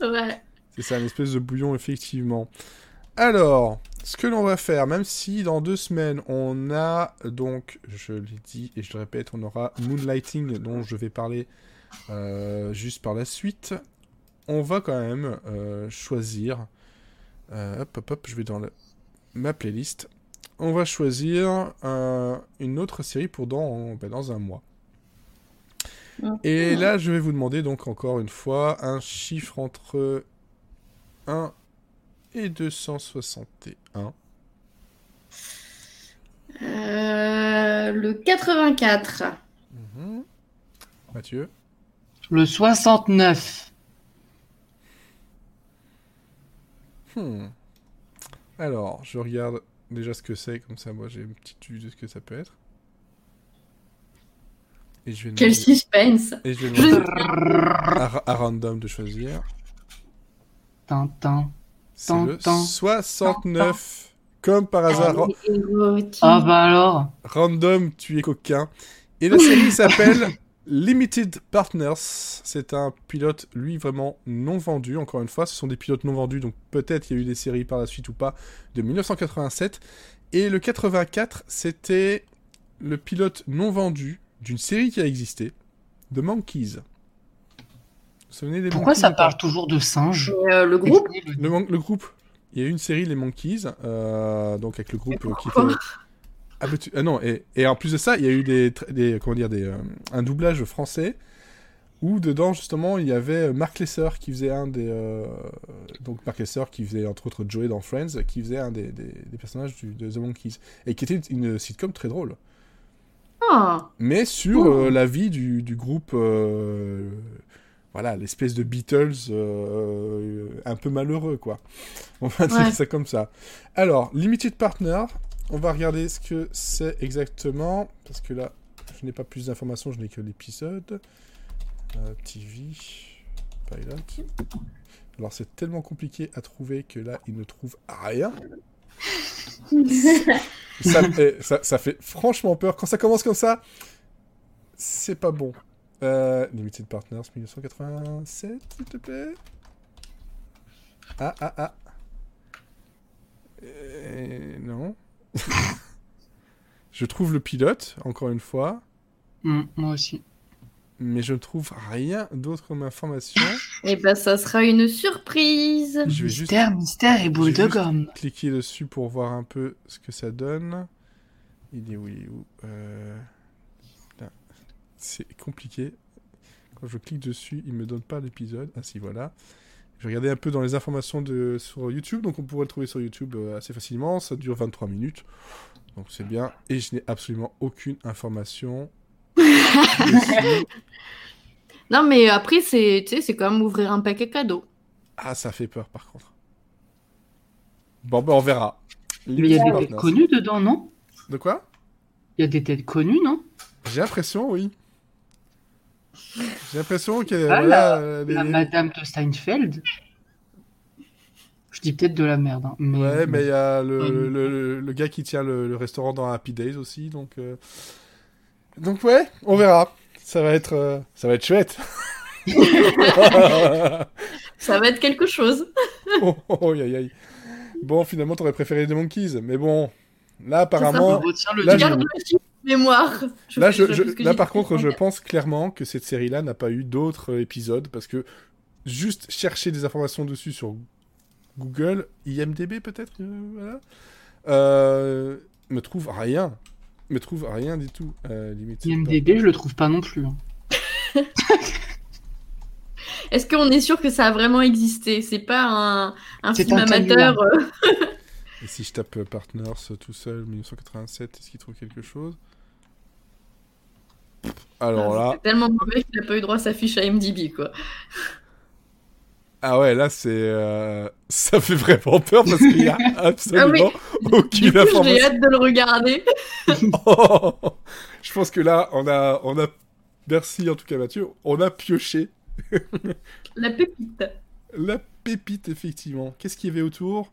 ouais. C'est ça, une espèce de bouillon, effectivement. Alors, ce que l'on va faire, même si dans deux semaines, on a, donc, je l'ai dit et je le répète, on aura Moonlighting, dont je vais parler euh, juste par la suite, on va quand même euh, choisir... euh, hop, hop, hop, je vais dans le- ma playlist. On va choisir euh, une autre série pour dans, ben, dans un mois. Et là, je vais vous demander donc encore une fois un chiffre entre 1 et 261. Euh, le 84. Mhm. Mathieu? Le 69. Hmm. Alors, je regarde déjà ce que c'est, comme ça moi j'ai une petite vue de ce que ça peut être. Et je vais Quel demander, suspense. et je vais Je- demander à, à random de choisir. Tintin. C'est le Tintin. 69. Comme par hasard. Ah bah alors. random, tu es coquin. Et la série s'appelle Limited Partners. C'est un pilote, lui, vraiment non vendu. Encore une fois, ce sont des pilotes non vendus, donc peut-être il y a eu des séries par la suite ou pas, de 1987. Et le 84, c'était le pilote non vendu d'une série qui a existé, The Monkeys. Vous vous souvenez des Pourquoi Monkeys ça parle toujours de singes euh, le groupe le, groupe. Il y a eu une série, les Monkeys, euh, donc avec le groupe qui était. Ah, non, et, et en plus de ça, il y a eu des, comment dire, des, euh, un doublage français où dedans justement il y avait Marc Lesser qui faisait un des, euh, donc Marc Lesser qui faisait entre autres Joey dans Friends, qui faisait un des, des- des personnages du- de The Monkeys et qui était une sitcom très drôle, Ah, mais sur Oh. euh, la vie du, du groupe. euh, voilà, l'espèce de Beatles un peu malheureux, quoi. On va dire Ouais. ça comme ça. Alors, Limited Partner, on va regarder ce que c'est exactement, parce que là, je n'ai pas plus d'informations, je n'ai que l'épisode. Euh, TV, Pilot. Alors, c'est tellement compliqué à trouver que là, il ne trouve rien. ça, ça, ça fait franchement peur. Quand ça commence comme ça, c'est pas bon. Euh, Limited Partners 1987, s'il te plaît. Ah, ah, ah. Euh, non. je trouve le pilote, encore une fois, Hmm, moi aussi. mais je ne trouve rien d'autre comme information. et ben ça sera une surprise. Je vais juste Mystère, mystère et boule je vais de gomme. cliquer dessus pour voir un peu ce que ça donne. Il est où Il est où Euh, là. C'est compliqué. Quand je clique dessus, il me donne pas l'épisode. Ah si, voilà. Je regardais un peu dans les informations de... sur YouTube, donc on pourrait le trouver sur YouTube euh, assez facilement. Ça dure 23 minutes, donc c'est bien. Et je n'ai absolument aucune information. Non, mais après, c'est tu sais, c'est quand même ouvrir un paquet cadeau. Ah, ça fait peur par contre. Bon, ben on verra. Mais il y a des têtes connues dedans, non? De quoi? Il y a des têtes connues, non? J'ai l'impression, oui. J'ai l'impression que Ah, voilà, euh, les- La Madame de Steinfeld. Je dis peut-être de la merde. hein, mais... Ouais, mais il y a le, Ouais. le, le- le gars qui tient le, le restaurant dans Happy Days aussi, donc euh, donc ouais, on verra. Ça va être euh, ça va être chouette. Ça va être quelque chose. oh, oh, oh, aïe, aïe. Bon, finalement, t'aurais préféré les Monkeys, mais bon, là apparemment, le Là, je- Mémoire. Je là, je, je par contre, je pense clairement que cette série-là n'a pas eu d'autres épisodes parce que juste chercher des informations dessus sur Google, IMDb peut-être, euh, voilà, euh, me trouve rien, me trouve rien du tout. Euh, limite. IMDB, je le trouve pas non plus. hein. Est-ce qu'on est sûr que ça a vraiment existé? C'est pas un, film un amateur Et si je tape Partners tout seul, 1987, est-ce qu'il trouve quelque chose? Alors là, C'est tellement mauvais qu'il a pas eu droit à sa fiche à MDB, quoi. ah ouais, là c'est, euh, ça fait vraiment peur parce qu'il y a absolument aucune Du coup, j'ai information. hâte de le regarder. Oh je pense que là, on a, on a, merci en tout cas Mathieu, on a pioché La pépite. la pépite effectivement. Qu'est-ce qu'il y avait autour?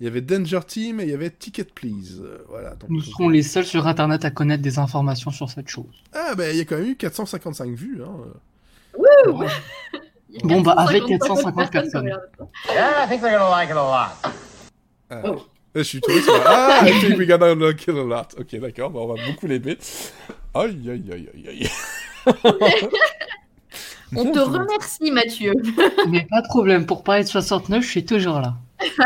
Il y avait Danger Team et il y avait Ticket Please. Euh, Voilà. Donc, Nous serons les seuls sur Internet à connaître des informations sur cette chose. Ah bah il y a quand même eu 455 vues. Hein. A Bon, bah, avec 450 450 personnes. Yeah, I think they're gonna like it a lot. Ah, Oh. Je suis tombé sur Ah, I think we're gonna like it a lot. Ok, d'accord, bah, on va beaucoup l'aimer. Aïe, aïe, aïe, aïe, aïe. On Mon te Dieu. remercie, Mathieu. Mais pas de problème, pour parler de 69, je suis toujours là.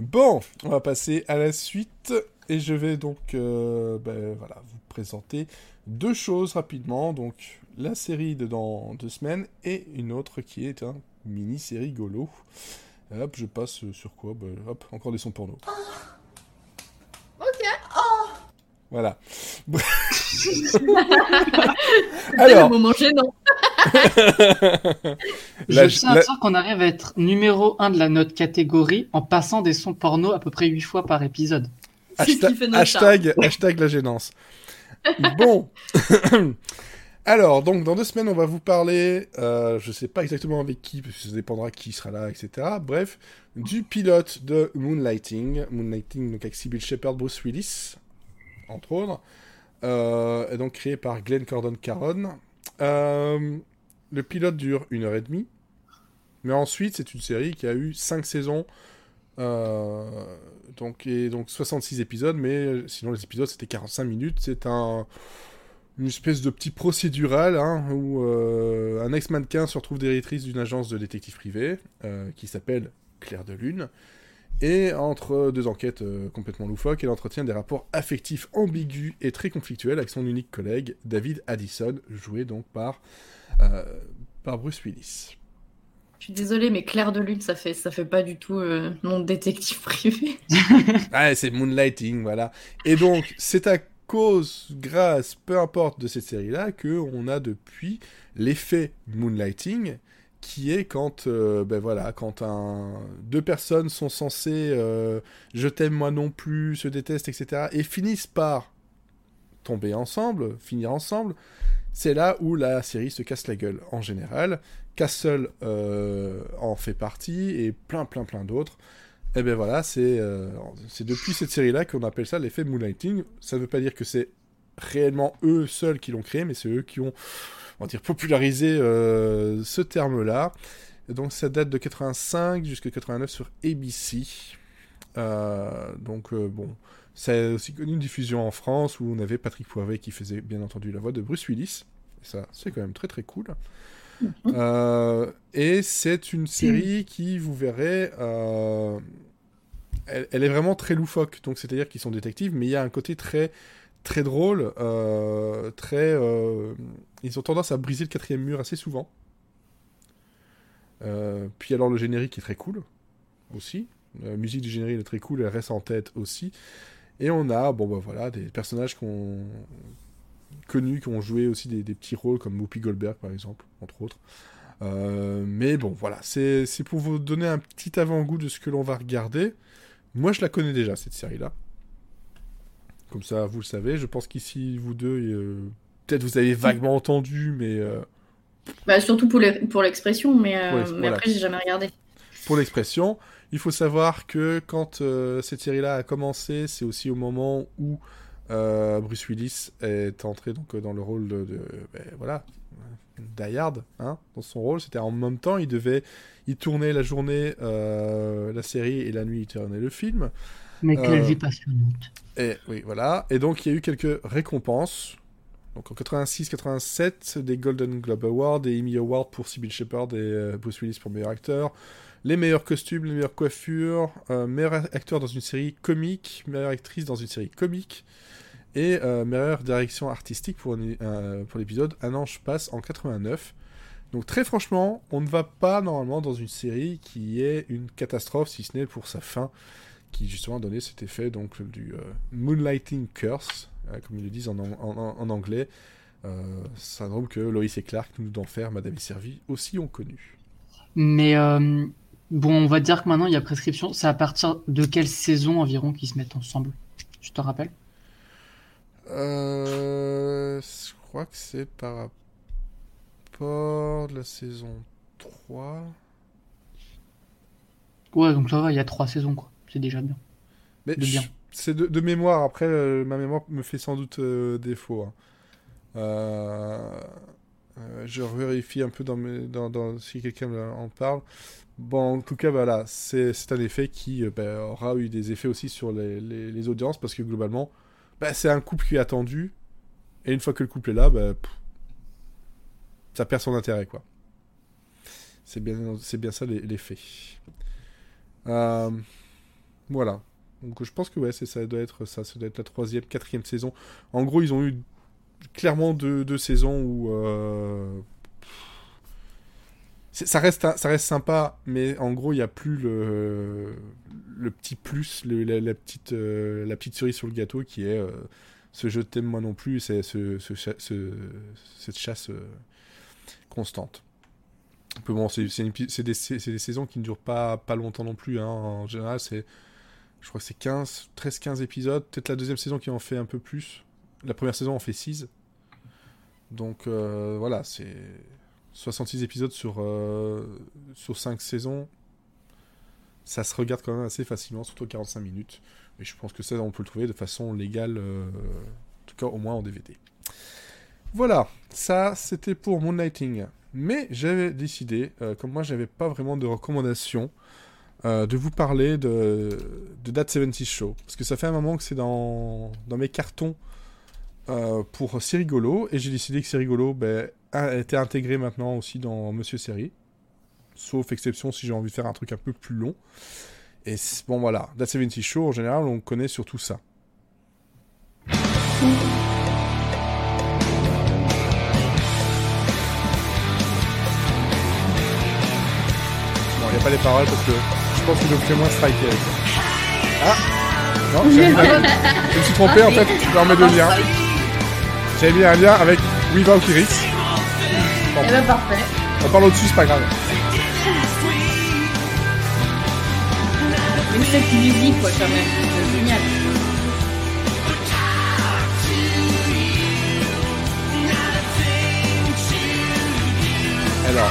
Bon, on va passer à la suite et je vais donc euh, ben, voilà, vous présenter deux choses rapidement. Donc la série de dans deux semaines et une autre qui est un mini-série Golo. Hop, je passe sur quoi? Bah, Hop, encore des sons porno. Ok. Voilà. C'est Alors, le moment gênant. La- je tiens à la- dire qu'on arrive à être numéro 1 de la note catégorie en passant des sons porno à peu près 8 fois par épisode. Hashtag, hashtag, la gênance. Bon. Alors, donc, dans deux semaines, on va vous parler, euh, je sais pas exactement avec qui, parce que ça dépendra qui sera là, etc. Bref, du pilote de Moonlighting. Moonlighting, donc avec Sybil Shepherd, Bruce Willis, entre autres. Euh, et donc créé par Glenn Cordon Caron. Euh, le pilote dure une heure et demie. Mais ensuite, c'est une série qui a eu cinq saisons. Euh, donc, et donc 66 épisodes, mais euh, sinon les épisodes c'était 45 minutes. C'est un, une espèce de petit procédural hein, où euh, un ex-mannequin se retrouve directrice d'une agence de détective privé euh, qui s'appelle Claire de Lune. Et entre deux enquêtes complètement loufoques, elle entretient des rapports affectifs ambigus et très conflictuels avec son unique collègue, David Addison, joué donc par, par Bruce Willis. Je suis désolée, mais Claire de Lune, ça fait, ça fait pas du tout euh, nom de détective privé. Ah, c'est Moonlighting, voilà. Et donc, c'est à cause, grâce, peu importe de cette série-là, que on a depuis l'effet Moonlighting, qui est quand, euh, ben voilà, quand un, deux personnes sont censées euh, je t'aime moi non plus, se détestent, etc., et finissent par tomber ensemble, finir ensemble, c'est là où la série se casse la gueule en général. Castle euh, en fait partie et plein plein plein d'autres. Et bien voilà, c'est euh, c'est depuis cette série-là qu'on appelle ça l'effet Moonlighting. Ça ne veut pas dire que c'est réellement eux seuls qui l'ont créé, mais c'est eux qui ont, popularisé euh, ce terme-là. Donc ça date de 85 jusqu'à 89 sur ABC. Donc bon, ça a aussi connu une diffusion en France où on avait Patrick Poivet qui faisait bien entendu la voix de Bruce Willis. Et ça, c'est quand même très très cool. Euh, et c'est une série qui, vous verrez, euh, elle, elle est vraiment très loufoque. Donc, c'est-à-dire qu'ils sont détectives, mais il y a un côté très très drôle, euh, très. ils ont tendance à briser le quatrième mur assez souvent. Puis alors le générique est très cool aussi. La musique du générique est très cool, elle reste en tête aussi. Et on a, bon bah voilà, des personnages qu'on connus qui ont joué aussi des, des petits rôles comme Whoopi Goldberg par exemple, entre autres. Euh, mais bon, voilà, c'est pour vous donner un petit avant-goût de ce que l'on va regarder. Moi, je la connais déjà, cette série-là. Comme ça, vous le savez. Je pense qu'ici, vous deux, euh, peut-être vous avez vaguement entendu, mais euh, Bah, surtout pour l'expression, mais, l'ex- mais voilà. après, j'ai jamais regardé. pour l'expression, il faut savoir que quand euh, cette série-là a commencé, c'est aussi au moment où euh, Bruce Willis est entré donc euh, dans le rôle de, de- ben, voilà Die Hard, hein, dans son rôle. C'était en même temps, il devait, il tournait la journée euh, la série et la nuit il tournait le film. Mais quelle vie passionnante. Et oui, voilà. Et donc, il y a eu quelques récompenses. Donc, en 86-87, des Golden Globe Awards, des Emmy Awards pour Sybil Shepherd et Bruce Willis pour meilleur acteur. Les meilleurs costumes, les meilleures coiffures, euh, meilleur acteur dans une série comique, meilleure actrice dans une série comique, et euh, meilleure direction artistique euh, pour l'épisode Un ange passe en 89. Donc très franchement, on ne va pas normalement dans une série qui est une catastrophe, si ce n'est pour sa fin, qui justement a donné cet effet donc du euh, Moonlighting Curse, comme ils le disent en, en- en- anglais, syndrome que Lois et Clark, nous d'enfer, Madame et Servie, aussi ont connu. Mais bon, on va dire que maintenant il y a prescription. C'est à partir de quelle saison environ qu'ils se mettent ensemble? Je te rappelle? Euh, je crois que c'est par rapport de la saison 3. Ouais, donc ça va, il y a trois saisons, quoi. C'est déjà bien. Mais De bien. c'est de, de mémoire. Après, euh, ma mémoire me fait sans doute euh, défaut. hein. Euh, je vérifie un peu dans mes- dans, dans- si quelqu'un en parle. Bon, en tout cas, voilà, c'est un effet qui euh, bah, aura eu des effets aussi sur les, les- audiences parce que globalement, bah, c'est un couple qui est attendu. Et une fois que le couple est là, bah, ça perd son intérêt, quoi. C'est bien, bien ça l'e- l'effet. Euh, voilà. Donc je pense que ouais, ça doit être ça, ça doit être la troisième, quatrième saison. En gros, ils ont eu clairement deux, deux saisons où euh, ça reste, ça reste sympa, mais en gros, il n'y a plus le, le petit plus, la, petite, euh, la petite cerise sur le gâteau qui est euh, ce jeu t'aime moi non plus, c'est ce, cette chasse euh, constante. Bon, c'est des, des saisons qui ne durent pas, pas longtemps non plus. hein. En général, c'est, je crois que c'est 15, 13-15 épisodes. Peut-être la deuxième saison qui en fait un peu plus. La première saison en fait 6. Donc euh, voilà, c'est 66 épisodes sur, euh, sur 5 saisons. Ça se regarde quand même assez facilement, surtout 45 minutes. Et je pense que ça, on peut le trouver de façon légale, euh, en tout cas au moins en DVD. Voilà, ça c'était pour Moonlighting. Mais j'avais décidé, euh, comme moi j'avais pas vraiment de recommandations, de vous parler de, de That 70 Show. Parce que ça fait un moment que c'est dans, dans mes cartons pour C'est rigolo. Et j'ai décidé que C'est rigolo ben, été intégré maintenant aussi dans Monsieur Série. Sauf exception si j'ai envie de faire un truc un peu plus long. Et bon voilà, That 70 Show en général on connaît surtout ça. Bon, il n'y a pas les paroles parce que je pense que je fais moins striker avec ça. Ah Non, je me suis trompé en fait dans mes deux liens. J'avais mis un lien avec We Valkyries. Bon, Eh ben parfait. on parle au-dessus, c'est pas grave. Mais cette musique, quoi, quand même. C'est génial. Alors,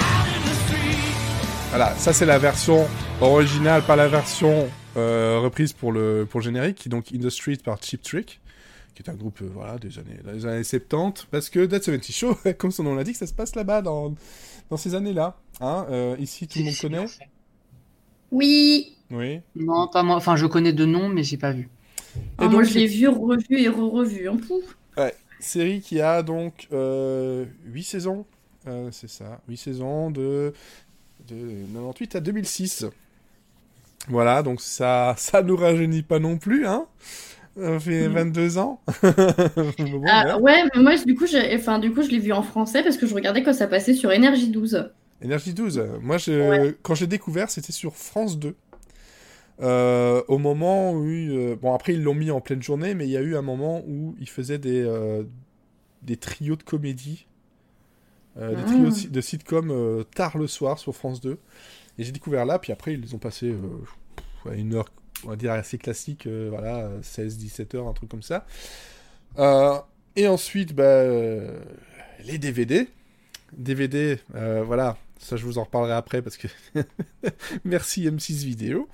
voilà, ça c'est la version originale, pas la version euh, reprise pour le, pour le générique, qui est donc In the Street par Cheap Trick, qui est un groupe euh, voilà, des, années, des années 70, parce que Dead 70 Show, comme son nom l'indique, ça se passe là-bas, dans, dans ces années-là. Hein, euh, ici, tout le monde connaît? Oui. Oui. Non, pas moi. Enfin, je connais de nom, mais j'ai pas vu. Ah, moi, je l'ai vu, revu et re-revu. Hein. Pouf. Série qui a donc euh, 8 saisons. Euh, c'est ça, 8 saisons de, de 98 à 2006. Voilà, donc ça ça nous rajeunit pas non plus, hein On fait Mhm. 22 ans. Bon, Ah, ouais, mais moi, du coup, j'ai- enfin, du coup, je l'ai vu en français parce que je regardais quand ça passait sur Énergie 12. Énergie 12. Moi, je, quand j'ai découvert, c'était sur France 2. Euh, au moment où... euh, bon, après, ils l'ont mis en pleine journée, mais il y a eu un moment où ils faisaient des, euh, des trios de comédie. euh, des Ah. trios de, si- de sitcom tard le soir sur France 2. Et j'ai découvert là, puis après, ils les ont passés à une heure, on va dire, assez classique, euh, voilà, 16-17 heures, un truc comme ça. Euh, et ensuite, bah, euh, les DVD. DVD, voilà, ça je vous en reparlerai après parce que merci M6 Vidéo.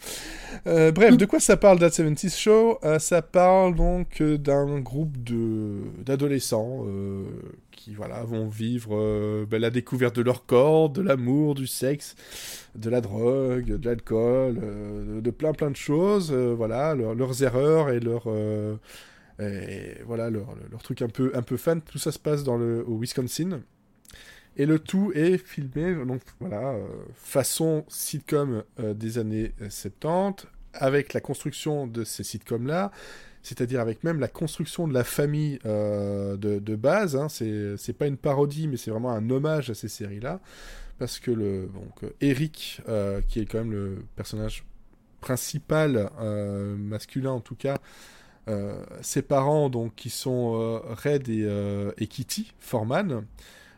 Euh, bref, de quoi ça parle That 70 Show? Euh, Ça parle donc euh, d'un groupe d'adolescents qui voilà vont vivre ben, la découverte de leur corps, de l'amour, du sexe, de la drogue, de l'alcool, de plein plein de choses. voilà, leur- leurs erreurs et leurs et voilà leur, leur truc un peu un peu. Tout ça se passe dans le au Wisconsin. Et le tout est filmé, donc voilà, euh, façon sitcom euh, des années euh, 70, avec la construction de ces sitcoms-là, c'est-à-dire avec même la construction de la famille euh, de, base. Hein, c'est pas une parodie, mais c'est vraiment un hommage à ces séries-là. Parce que le, donc, euh, Eric, euh, qui est quand même le personnage principal, euh, masculin en tout cas, euh, ses parents, donc, qui sont euh, Red et, euh, et Kitty Foreman,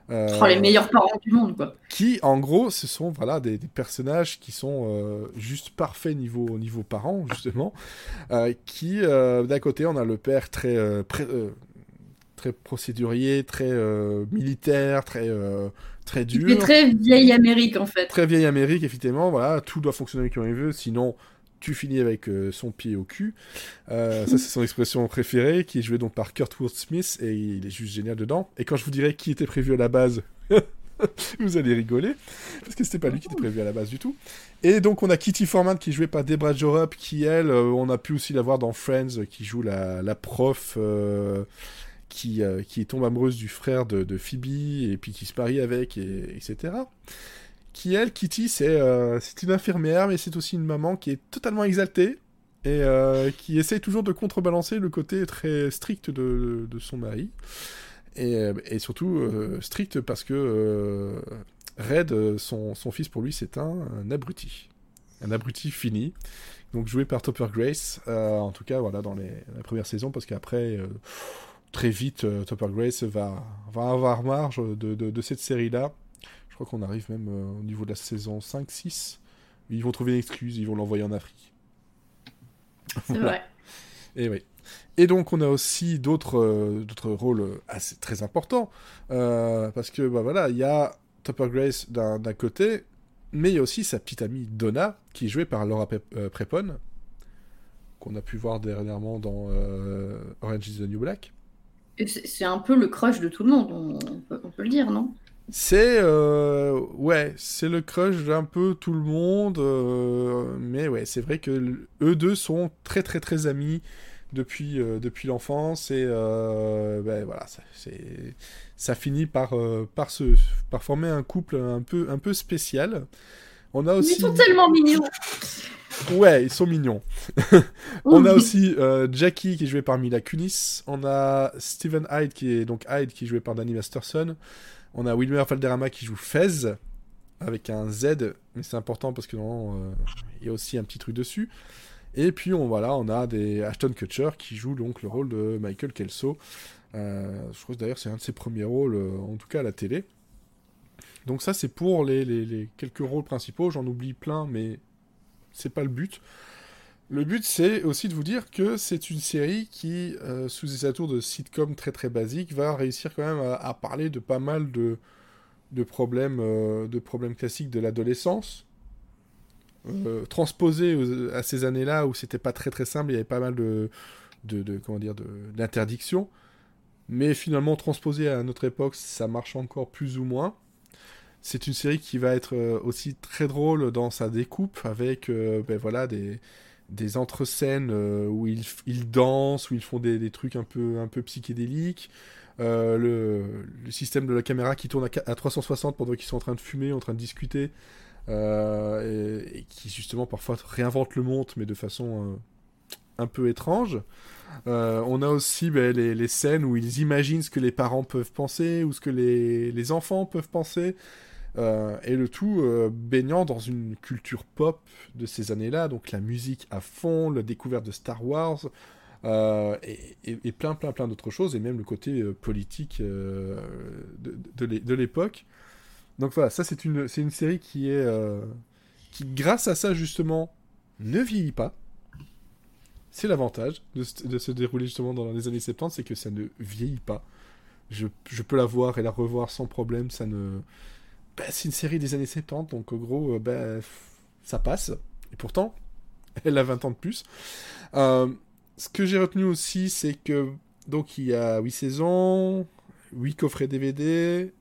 euh, Oh, les meilleurs parents du monde, quoi. qui en gros ce sont voilà des, des personnages qui sont euh, juste parfaits niveau niveau parents justement euh, qui d'un côté on a le père très pré- très procédurier très militaire très très dur C'est très vieille Amérique, en fait. très vieille Amérique effectivement voilà tout doit fonctionner comme il veut sinon tu finis avec euh, son pied au cul. Euh, ça, c'est son expression préférée, qui est jouée donc par Kurt Smith, et il est juste génial dedans. Et quand je vous dirai qui était prévu à la base, vous allez rigoler, parce que c'était pas lui qui était prévu à la base du tout. Et donc, on a Kitty Foreman, qui est jouée par Debra Jorup, qui, elle, euh, on a pu aussi la voir dans Friends, qui joue la, prof... qui, qui tombe amoureuse du frère de, Phoebe et puis qui se marie avec, et, etc qui elle, Kitty, c'est euh, c'est une infirmière, mais c'est aussi une maman qui est totalement exaltée et euh, qui essaye toujours de contrebalancer le côté très strict de, son mari. Et, euh, surtout strict parce que Red, son, fils pour lui, c'est un, abruti. Un abruti fini. Donc joué par Topper Grace, en tout cas voilà dans les, la première saison, parce qu'après, très vite, Topper Grace va, va avoir marge de, de, cette série-là. Je crois qu'on arrive même euh, au niveau de la saison 5-6. Ils vont trouver une excuse, ils vont l'envoyer en Afrique. C'est Voilà. vrai. Et oui. Et donc on a aussi d'autres euh, d'autres rôles euh, assez très importants euh, parce que bah voilà il y a Topper Grace d'un côté, mais il y a aussi sa petite amie Donna qui est jouée par Laura Pe- euh, Prepon qu'on a pu voir dernièrement dans euh, Orange is the New Black. Et C'est un peu le crush de tout le monde, on, on peut, on peut le dire, non? C'est euh, ouais, c'est le crush d'un peu tout le monde, euh, mais ouais, c'est vrai que eux deux sont très très très amis depuis euh, depuis l'enfance et ben voilà, ça, c'est ça finit par par se par former un couple un peu un peu spécial. On a Ils aussi sont tellement mignons. ouais, ils sont mignons. On a aussi euh, Jackie qui est joué par Mila Kunis. On a Steven Hyde qui est donc Hyde qui est joué par Danny Masterson. On a Wilmer Valderrama qui joue Fez avec un Z, mais c'est important parce que non, euh, il y a aussi un petit truc dessus. Et puis on voilà, on a des Ashton Kutcher qui joue donc le rôle de Michael Kelso. Euh, je crois d'ailleurs c'est un de ses premiers rôles, euh, en tout cas à la télé. Donc ça c'est pour les, les- les quelques rôles principaux. J'en oublie plein, mais c'est pas le but. Le but, c'est aussi de vous dire que c'est une série qui, euh, sous ses atours de sitcom très très basique, va réussir quand même à, parler de pas mal de, de problèmes, euh, de problèmes classiques de l'adolescence, euh, à ces années-là où c'était pas très très simple, il y avait pas mal de, de, comment dire, d'interdictions, mais finalement transposé à notre époque, ça marche encore plus ou moins. C'est une série qui va être euh, aussi très drôle dans sa découpe, avec ben voilà des des entre-scènes euh, où ils, ils dansent, où ils font des, des trucs un peu, un peu psychédéliques. Euh, le, système de la caméra qui tourne à, qua- à 360 pendant qu'ils sont en train de fumer, en train de discuter, euh, et, qui justement parfois réinvente le monde, mais de façon un peu étrange. On a aussi ben, les, les scènes où ils imaginent ce que les parents peuvent penser, ou ce que les, les enfants peuvent penser. Euh, et le tout euh, baignant dans une culture pop de ces années-là, donc la musique à fond, la découverte de Star Wars, euh, et, plein plein plein d'autres choses, et même le côté politique de, de l'é- de l'époque. Donc voilà, ça c'est une, série qui est... qui grâce à ça justement ne vieillit pas. C'est l'avantage de, se- dérouler justement dans les années 70, c'est que ça ne vieillit pas. Je peux la voir et la revoir sans problème, ça ne... Bah, c'est une série des années 70, donc en gros, euh, bah, ça passe. Et pourtant, elle a 20 ans de plus. Euh, ce que j'ai retenu aussi, c'est que donc il y a 8 saisons, 8 coffrets DVD,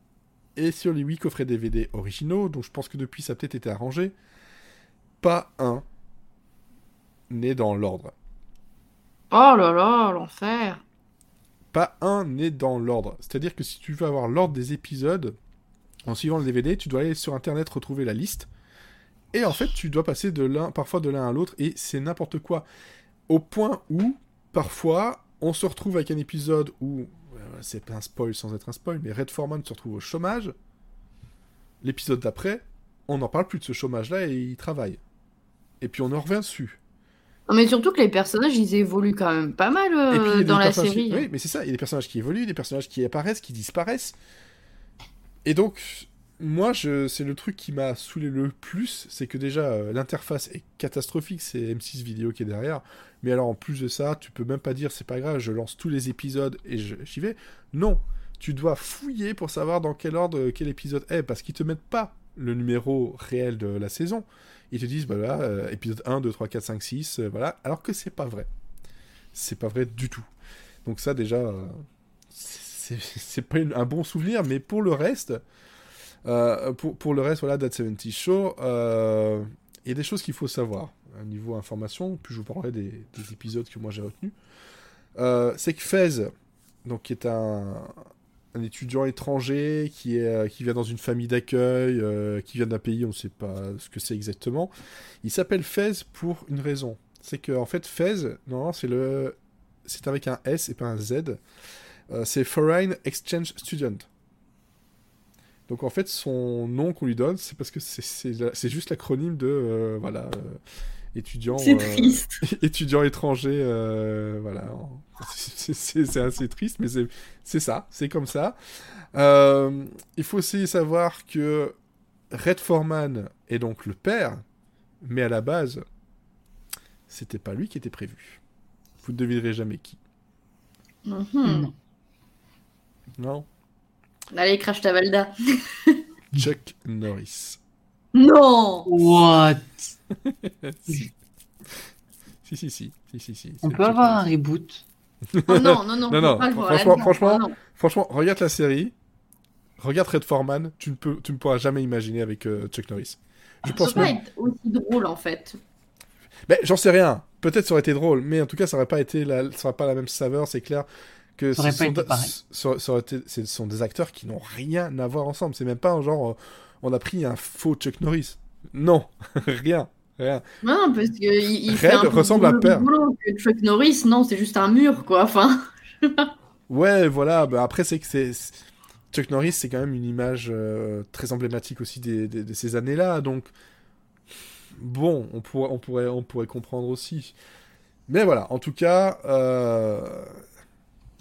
et sur les 8 coffrets DVD originaux, donc je pense que depuis ça a peut-être été arrangé, pas un n'est dans l'ordre. Oh là là, l'enfer. Pas un n'est dans l'ordre. C'est-à-dire que si tu veux avoir l'ordre des épisodes, en suivant le DVD, tu dois aller sur internet retrouver la liste. Et en fait, tu dois passer de l'un, parfois de l'un à l'autre, et c'est n'importe quoi. Au point où, parfois, on se retrouve avec un épisode où, euh, c'est pas un spoil sans être un spoil, mais Red Foreman se retrouve au chômage. L'épisode d'après, on n'en parle plus de ce chômage-là et il travaille. Et puis on en revient dessus. Mais surtout que les personnages, ils évoluent quand même pas mal euh, Et puis, des dans la série. qui- Oui, mais c'est ça, il y a des personnages qui évoluent, des personnages qui apparaissent, qui disparaissent. Et donc, moi, je... c'est le truc qui m'a saoulé le plus, c'est que déjà, euh, l'interface est catastrophique, c'est M6 Vidéo qui est derrière. Mais alors, en plus de ça, tu peux même pas dire, c'est pas grave, je lance tous les épisodes et je- j'y vais. Non, tu dois fouiller pour savoir dans quel ordre quel épisode est, parce qu'ils te mettent pas le numéro réel de la saison. Ils te disent, bah là, euh, épisode 1, 2, 3, 4, 5, 6, euh, voilà, alors que c'est pas vrai. C'est pas vrai du tout. Donc ça déjà, euh, c'est pas un bon souvenir, mais pour le reste, euh, pour, pour le reste, voilà, That 70 Show, euh, il y a des choses qu'il faut savoir à niveau information, puis je vous parlerai des, des épisodes que moi j'ai retenus. Euh, c'est que Fez, donc qui est un, un étudiant étranger qui, est, qui vient dans une famille d'accueil, qui vient d'un pays, on ne sait pas ce que c'est exactement, il s'appelle Fez pour une raison. C'est que en fait Fez, non, c'est le, c'est avec un S et pas un Z. Euh, c'est Foreign Exchange Student. Donc en fait, son nom qu'on lui donne, c'est parce que c'est- juste l'acronyme de euh, voilà euh, étudiant C'est euh, triste. étudiant étranger. euh, voilà, c'est- assez triste, mais c'est c'est ça, c'est comme ça. Euh, il faut aussi savoir que Red Foreman est donc le père, mais à la base, c'était pas lui qui était prévu. Vous ne devinerez jamais qui. Mhm. Non. Non, Allez, crash ta Valda. Chuck Norris. Non What? Si. si, si, si, si, si, si, On peut Chuck avoir un reboot Oh non, non, non, Non, non, pas franchement- franchement, non. Franchement, regarde la série, regarde Red Foreman, tu ne, peux, tu ne pourras jamais imaginer avec euh, Chuck Norris. Je Ça pense peut pas même... être aussi drôle en fait. Mais j'en sais rien. Peut-être ça aurait été drôle, mais en tout cas, ça aurait pas été la, ça aurait pas la même saveur. C'est clair que Ça aurait ce sont, été- ce des acteurs qui n'ont rien à voir ensemble. C'est même pas un genre, euh, on a pris un faux Chuck Norris. Non, rien, rien. Non, parce que il, il fait un peu à boulot- que Chuck Norris, non, c'est juste un mur quoi. Enfin, Ouais, voilà. Bah après, c'est que c'est c'est- Chuck Norris, c'est quand même une image euh, très emblématique aussi des- des- de ces années-là. Donc, bon, on pourrait, on pourrait, on pourrait comprendre aussi. Mais voilà, en tout cas, euh,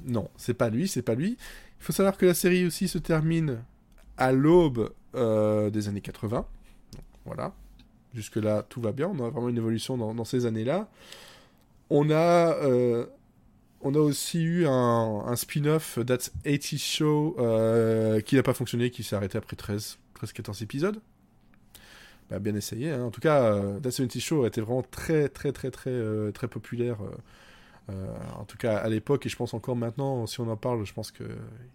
non, c'est pas lui, c'est pas lui. Il faut savoir que la série aussi se termine à l'aube euh, des années 80. Donc, voilà. Jusque-là, tout va bien. On a vraiment une évolution dans, ces années-là. On a, euh, on a aussi eu un, spin-off That's 80 Show euh, qui n'a pas fonctionné, qui s'est arrêté après 13, 13-14 épisodes. Bah, bien essayé. hein. En tout cas, That's 70 Show a été vraiment très, très, très, très, très populaire. Euh, en tout cas, à l'époque, et je pense encore maintenant, si on en parle, je pense qu'il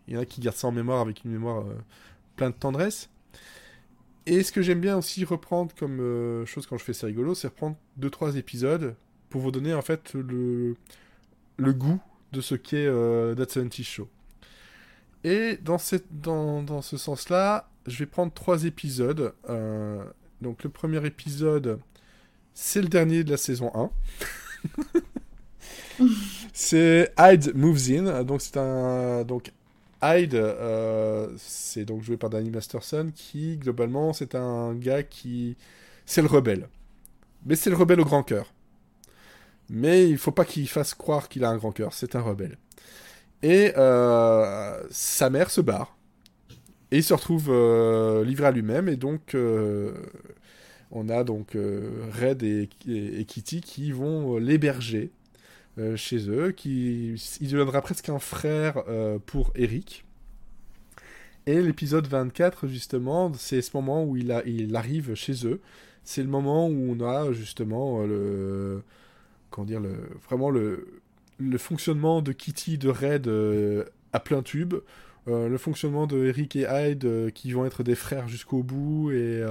y en a qui gardent ça en mémoire avec une mémoire euh, plein de tendresse. Et ce que j'aime bien aussi reprendre comme euh, chose quand je fais c'est rigolo, c'est reprendre 2-3 épisodes pour vous donner en fait le, le goût de ce qu'est euh, That 70 Show. Et dans, cette, dans, dans ce sens-là, je vais prendre trois épisodes. Donc le premier épisode, c'est le dernier de la saison 1. c'est Hyde Moves In. Donc c'est un... Donc Hyde, euh, c'est donc joué par Danny Masterson, qui globalement c'est un gars qui... C'est le rebelle. Mais c'est le rebelle au grand cœur. Mais il faut pas qu'il fasse croire qu'il a un grand cœur, c'est un rebelle. Et euh, sa mère se barre. Et il se retrouve euh, livré à lui-même. Et donc, on a donc Red et, Kitty qui vont l'héberger euh, chez eux. Qui, il deviendra presque un frère euh, pour Eric. Et l'épisode 24, justement, c'est ce moment où il, a, il arrive chez eux. C'est le moment où on a justement euh, le comment dire, le, vraiment le, le fonctionnement de Kitty, de Red à plein tube, le fonctionnement de Eric et Hyde qui vont être des frères jusqu'au bout et,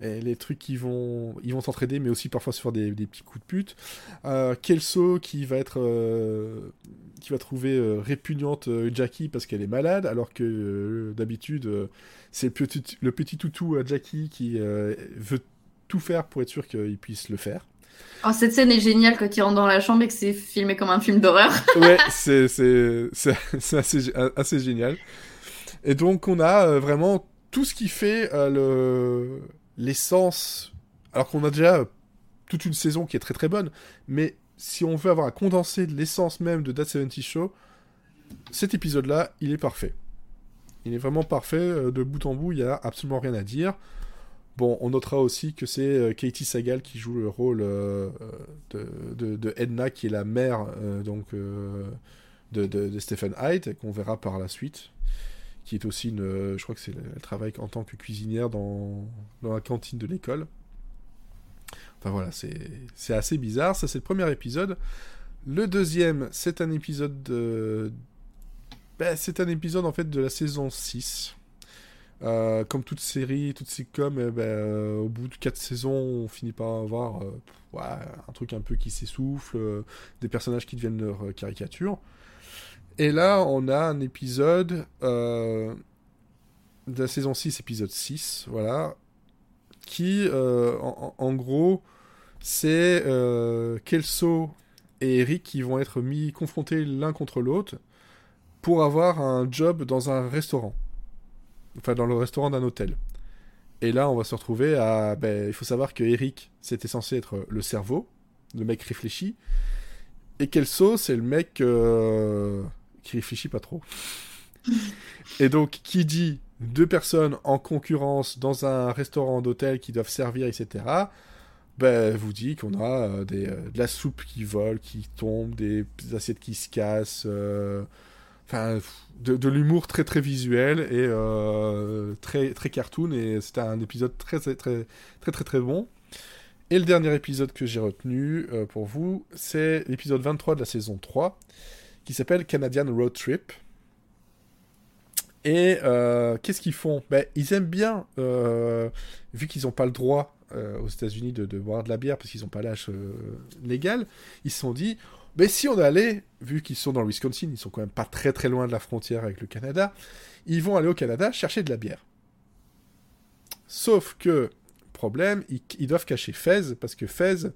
et les trucs qui vont ils vont s'entraider mais aussi parfois se faire des, des petits coups de pute. Euh, Kelso qui va être euh, qui va trouver euh, répugnante Jackie parce qu'elle est malade alors que d'habitude c'est le petit, le petit toutou à Jackie qui veut tout faire pour être sûr qu'il puisse le faire. Oh, cette scène est géniale quand il rentre dans la chambre et que c'est filmé comme un film d'horreur. ouais, c'est assez assez génial. Et donc on a vraiment tout ce qui fait euh, le l'essence. Alors qu'on a déjà toute une saison qui est très très bonne, mais si on veut avoir un condensé de l'essence même de That 70 Show, cet épisode-là, il est parfait. Il est vraiment parfait euh, de bout en bout. Il y a absolument rien à dire. Bon, on notera aussi que c'est euh, Katie Sagal qui joue le rôle euh, de, Edna, qui est la mère euh, donc euh, de- de Stephen Hyde, qu'on verra par la suite, qui est aussi une, euh, je crois que c'est, elle travaille en tant que cuisinière dans, la cantine de l'école. Enfin voilà, c'est, assez bizarre. Ça, c'est le premier épisode. Le deuxième, c'est un épisode de... ben, c'est un épisode en fait de la saison 6. Euh, comme toute série, toute sitcom, eh ben, euh, au bout de 4 saisons, on finit par avoir ouais, un truc un peu qui s'essouffle, des personnages qui deviennent leur caricature. Et là, on a un épisode euh, de la saison 6, épisode 6, voilà, qui, euh, en, gros, c'est euh, Kelso et Eric qui vont être mis confrontés l'un contre l'autre pour avoir un job dans un restaurant. enfin dans le restaurant d'un hôtel. Et là, on va se retrouver à. Ben, il faut savoir que Eric, c'était censé être le cerveau, le mec réfléchi. Et Kelso, c'est le mec qui réfléchit pas trop. et donc, qui dit deux personnes en concurrence dans un restaurant d'hôtel qui doivent servir, etc., ben, vous dit qu'on a euh, euh, de la soupe qui vole, qui tombe, des assiettes qui se cassent. euh, Enfin, de, l'humour très très visuel et très très cartoon. Et c'était un épisode très très très très très très bon. Et le dernier épisode que j'ai retenu pour vous, c'est l'épisode 23 de la saison 3, qui s'appelle Canadian Road Trip. Et euh, qu'est-ce qu'ils font? Ben, Ils aiment bien, euh, vu qu'ils n'ont pas le droit euh, aux États-Unis de, boire de la bière parce qu'ils n'ont pas l'âge légal, ils se sont dit mais si on allait, vu qu'ils sont dans le Wisconsin, ils sont quand même pas très très loin de la frontière avec le Canada, ils vont aller au Canada chercher de la bière. Sauf que, problème, ils, ils doivent cacher Fez, parce que Fez,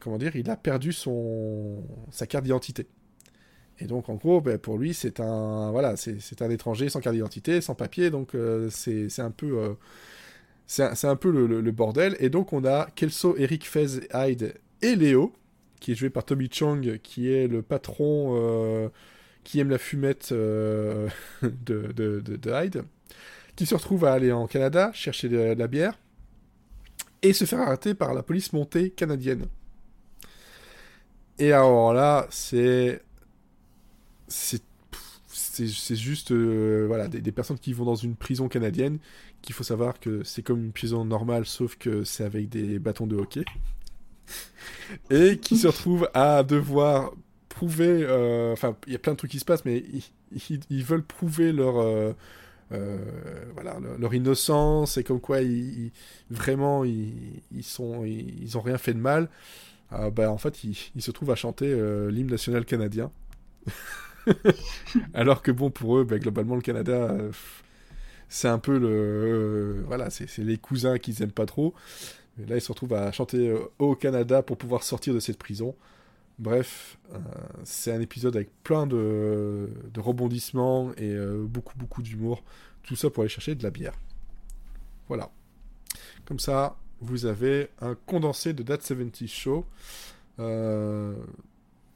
comment dire, il a perdu son, sa carte d'identité. Et donc, en gros, ben, pour lui, c'est un, voilà, c'est un étranger sans carte d'identité, sans papier, donc euh, c'est un peu, euh, c'est un, peu le, bordel. Et donc, on a Kelso, Eric, Fez, Hyde et Léo, qui est joué par Tommy Chong, qui est le patron euh, qui aime la fumette de, de, de, de Hyde, qui se retrouve à aller en Canada chercher de la bière et se faire arrêter par la police montée canadienne. Et alors là, c'est. C'est. C'est juste euh, voilà, des, personnes qui vont dans une prison canadienne, qu'il faut savoir que c'est comme une prison normale, sauf que c'est avec des bâtons de hockey et qui se retrouvent à devoir prouver. euh, Enfin, il y a plein de trucs qui se passent, mais ils, veulent prouver leur. euh, voilà, leur, innocence et comme quoi ils, vraiment ils, ils sont ils, ont rien fait de mal. Ah, bah, en fait, ils, se trouvent à chanter euh, l'hymne national canadien. Alors que bon, pour eux, bah, globalement, le Canada, euh, c'est un peu le. euh, voilà, c'est les cousins qu'ils aiment pas trop. Et là, ils se retrouvent à chanter euh, au Canada pour pouvoir sortir de cette prison. Bref, euh, c'est un épisode avec plein de, rebondissements et euh, beaucoup, beaucoup d'humour. Tout ça pour aller chercher de la bière. Voilà. Comme ça, vous avez un condensé de That 70 Show. Euh,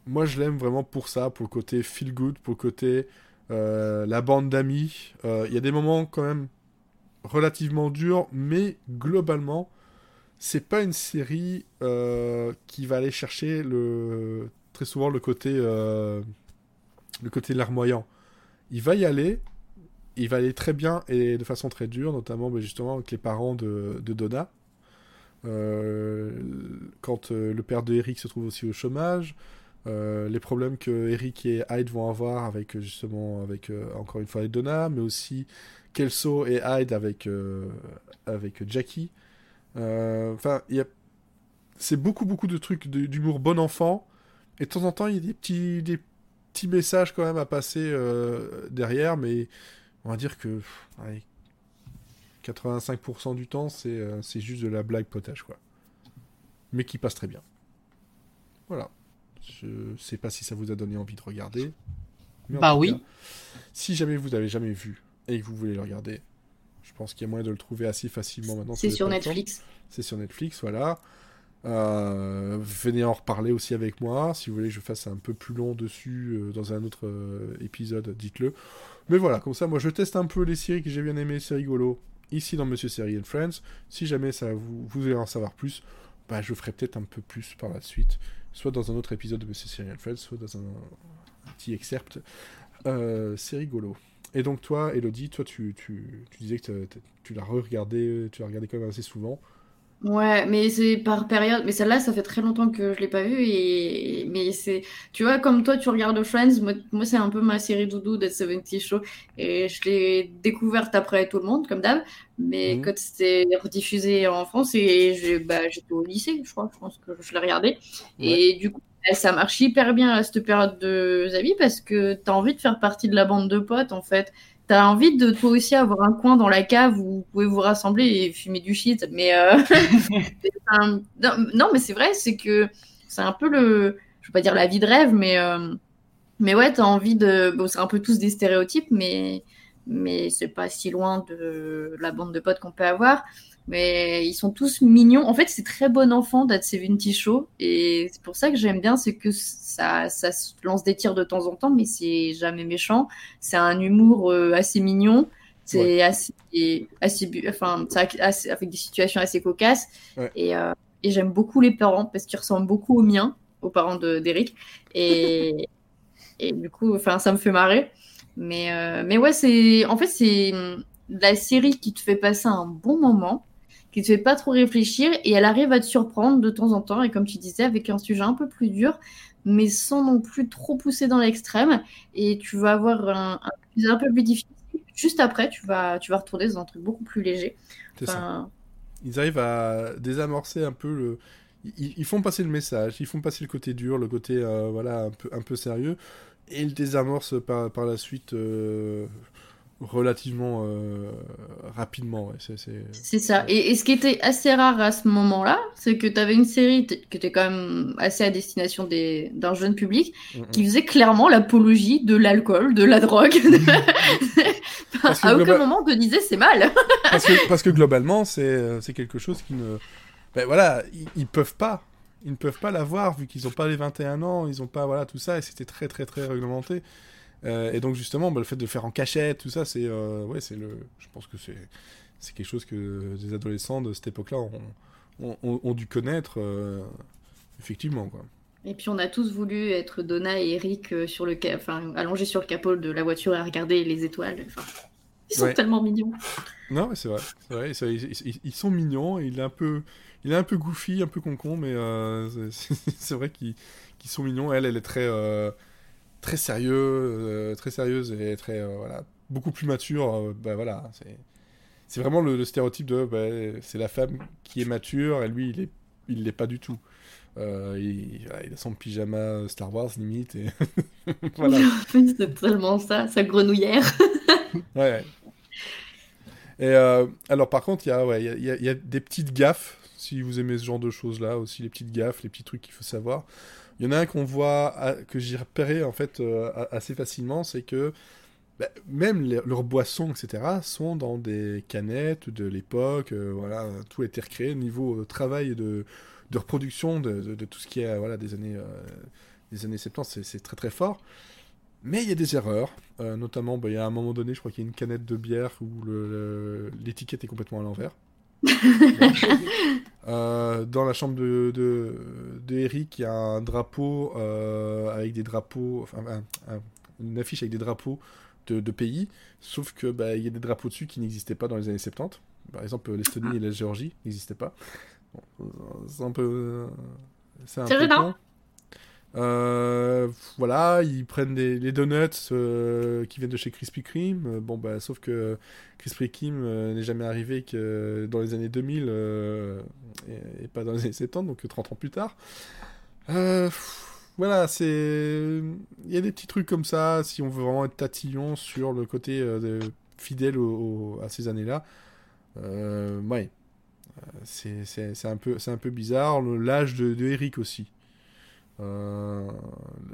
moi, je l'aime vraiment pour ça, pour le côté feel good, pour le côté la bande d'amis. Il y a des moments quand même relativement durs, mais globalement, c'est pas une série euh, qui va aller chercher le très souvent le côté euh, le côté larmoyant. Il va y aller, il va aller très bien et de façon très dure, notamment ben, justement avec les parents de, Donna. Euh, quand euh, le père de Eric se trouve aussi au chômage, les problèmes que Eric et Hyde vont avoir avec justement avec encore une fois Donna, mais aussi Kelso et Hyde avec avec Jackie. Euh, Enfin, il y a c'est beaucoup beaucoup de trucs d'humour bon enfant et de temps en temps il y a des petits des petits messages quand même à passer euh, derrière, mais on va dire que pff, allez, 85% du temps c'est euh, c'est juste de la blague potage quoi, mais qui passe très bien. Voilà. Je sais pas si ça vous a donné envie de regarder. mais Bah oui. cas, si jamais vous n'avez jamais vu et que vous voulez le regarder, pense qu'il y a moyen de le trouver assez facilement maintenant. C'est sur. Netflix. C'est sur Netflix, voilà. Euh, venez en reparler aussi avec moi. Si vous voulez que je fasse un peu plus long dessus euh, dans un autre euh, épisode, dites-le. Mais voilà, comme ça, moi je teste un peu les séries que j'ai bien aimées, c'est rigolo. Ici dans Monsieur Série and Friends. Si jamais ça vous, vous voulez en savoir plus, bah, je ferai peut-être un peu plus par la suite. Soit dans un autre épisode de Monsieur Série and Friends, soit dans un, un petit excerpt. C'est rigolo. Et donc toi, Elodie, toi tu, tu, tu disais que tu l'as re-regardé, tu l'as regardé quand même assez souvent. Ouais, mais c'est par période. Mais celle-là, ça fait très longtemps que je l'ai pas vue. Et... Mais c'est. Tu vois, comme toi, tu regardes Friends, moi, moi, c'est un peu ma série doudou de 70 Show. Et je l'ai découverte après tout le monde, comme d'hab. Mais Mhm. quand c'était rediffusé en France, et bah, j'étais au lycée, je crois, je pense que je l'ai regardé. Et du coup, ça marche hyper bien à cette période de sa vie parce que t'as envie de faire partie de la bande de potes, en fait. T'as envie de toi aussi avoir un coin dans la cave où vous pouvez vous rassembler et fumer du shit. Mais euh, un- non, mais c'est vrai, c'est que c'est un peu le, je veux pas dire la vie de rêve, mais euh, mais ouais, t'as envie de, bon, c'est un peu tous des stéréotypes, mais mais c'est pas si loin de la bande de potes qu'on peut avoir. Mais ils sont tous mignons. En fait, c'est très bon enfant d'être 70 Show. Et c'est pour ça que j'aime bien, c'est que ça, ça se lance des tirs de temps en temps, mais c'est jamais méchant. C'est un humour euh, assez mignon. C'est assez, assez, enfin, assez- avec des situations assez cocasses. Ouais. Et, euh, et j'aime beaucoup les parents parce qu'ils ressemblent beaucoup aux miens, aux parents de- d'Eric. Et, et du coup, enfin, ça me fait marrer. Mais, euh, mais ouais, c'est, en fait, c'est la série qui te fait passer un bon moment, qui te fait pas trop réfléchir et elle arrive à te surprendre de temps en temps. Et comme tu disais, avec un sujet un peu plus dur, mais sans non plus trop pousser dans l'extrême. Et tu vas avoir un, un peu plus difficile. Juste après, tu vas, tu vas retourner dans un truc beaucoup plus léger. Ça. Ils arrivent à désamorcer un peu le. Ils, ils font passer le message, ils font passer le côté dur, le côté euh, voilà un peu un peu sérieux, et ils désamorcent par, par la suite euh, relativement euh, rapidement. Ouais. C'est, ça. Et, et ce qui était assez rare à ce moment-là, c'est que tu avais une série qui était quand même assez à destination des- d'un jeune public, Mm, mm. qui faisait clairement l'apologie de l'alcool, de la drogue. Parce à aucun global- moment on te disait c'est mal. parce, que, parce que globalement, c'est, euh, c'est quelque chose qui ne. Ben voilà, ils, ils peuvent pas. Ils ne peuvent pas l'avoir vu qu'ils n'ont pas les 21 ans, ils n'ont pas voilà tout ça, et c'était très très très réglementé. Euh, et donc justement, ben, le fait de le faire en cachette, tout ça, c'est euh, ouais, c'est le. Je pense que c'est c'est quelque chose que des adolescents de cette époque-là ont, ont, ont- ont dû connaître euh, effectivement quoi. Et puis on a tous voulu être Donna et Eric sur le enfin, allongés sur le capot de la voiture et à regarder les étoiles. Enfin, ils sont Ouais. tellement mignons. Non, c'est vrai. C'est vrai, ils, ils- ils sont mignons. et Il est un peu, il est un peu goofy, un peu concon, mais c'est- vrai qu'ils sont mignons. Elle, elle est très, très sérieux, euh, très sérieuse et très, euh, voilà, beaucoup plus mature. euh, bah voilà, c'est, c'est vraiment le, le stéréotype de, bah, c'est la femme qui est mature et lui, il est, il l'est pas du tout. Euh, il, a son pyjama Star Wars limite et voilà. c'est tellement ça, sa grenouillère. Ouais. Et euh, alors par contre, il ouais, y, a, y a- il y a des petites gaffes, si vous aimez ce genre de choses-là, aussi les petites gaffes, les petits trucs qu'il faut savoir. Il y en a un qu'on voit, que j'ai repéré en fait euh, assez facilement, c'est que bah, même leurs boissons, etc., sont dans des canettes de l'époque. euh, voilà, tout a été recréé au niveau euh, travail de, de reproduction de, tout ce qui est euh, voilà, des, années, des années 70, c'est- très très fort. Mais il y a des erreurs, notamment bah, il y a un moment donné, je crois qu'il y a une canette de bière où l'étiquette est complètement à l'envers. Euh, dans la chambre de, de, de Eric, il y a un drapeau euh, avec des drapeaux, enfin un- un- une affiche avec des drapeaux de, de pays, sauf que bah, il y a des drapeaux dessus qui n'existaient pas dans les années 70. Par exemple, l'Estonie et la Géorgie n'existaient pas. Bon, euh, c'est un peu, c'est un peu gênant. Euh, voilà, ils prennent des, les donuts euh, qui viennent de chez Krispy Kreme. Euh, Bon, bah, sauf que Krispy Kreme n'est jamais arrivé que dans les années 2000 euh, et, pas dans les années 70, donc 30 ans plus tard. Voilà, c'est. Il y a des petits trucs comme ça, si on veut vraiment être tatillon sur le côté fidèle à ces années-là. Ouais. C'est un, peu- bizarre. L'âge de Eric aussi. Euh,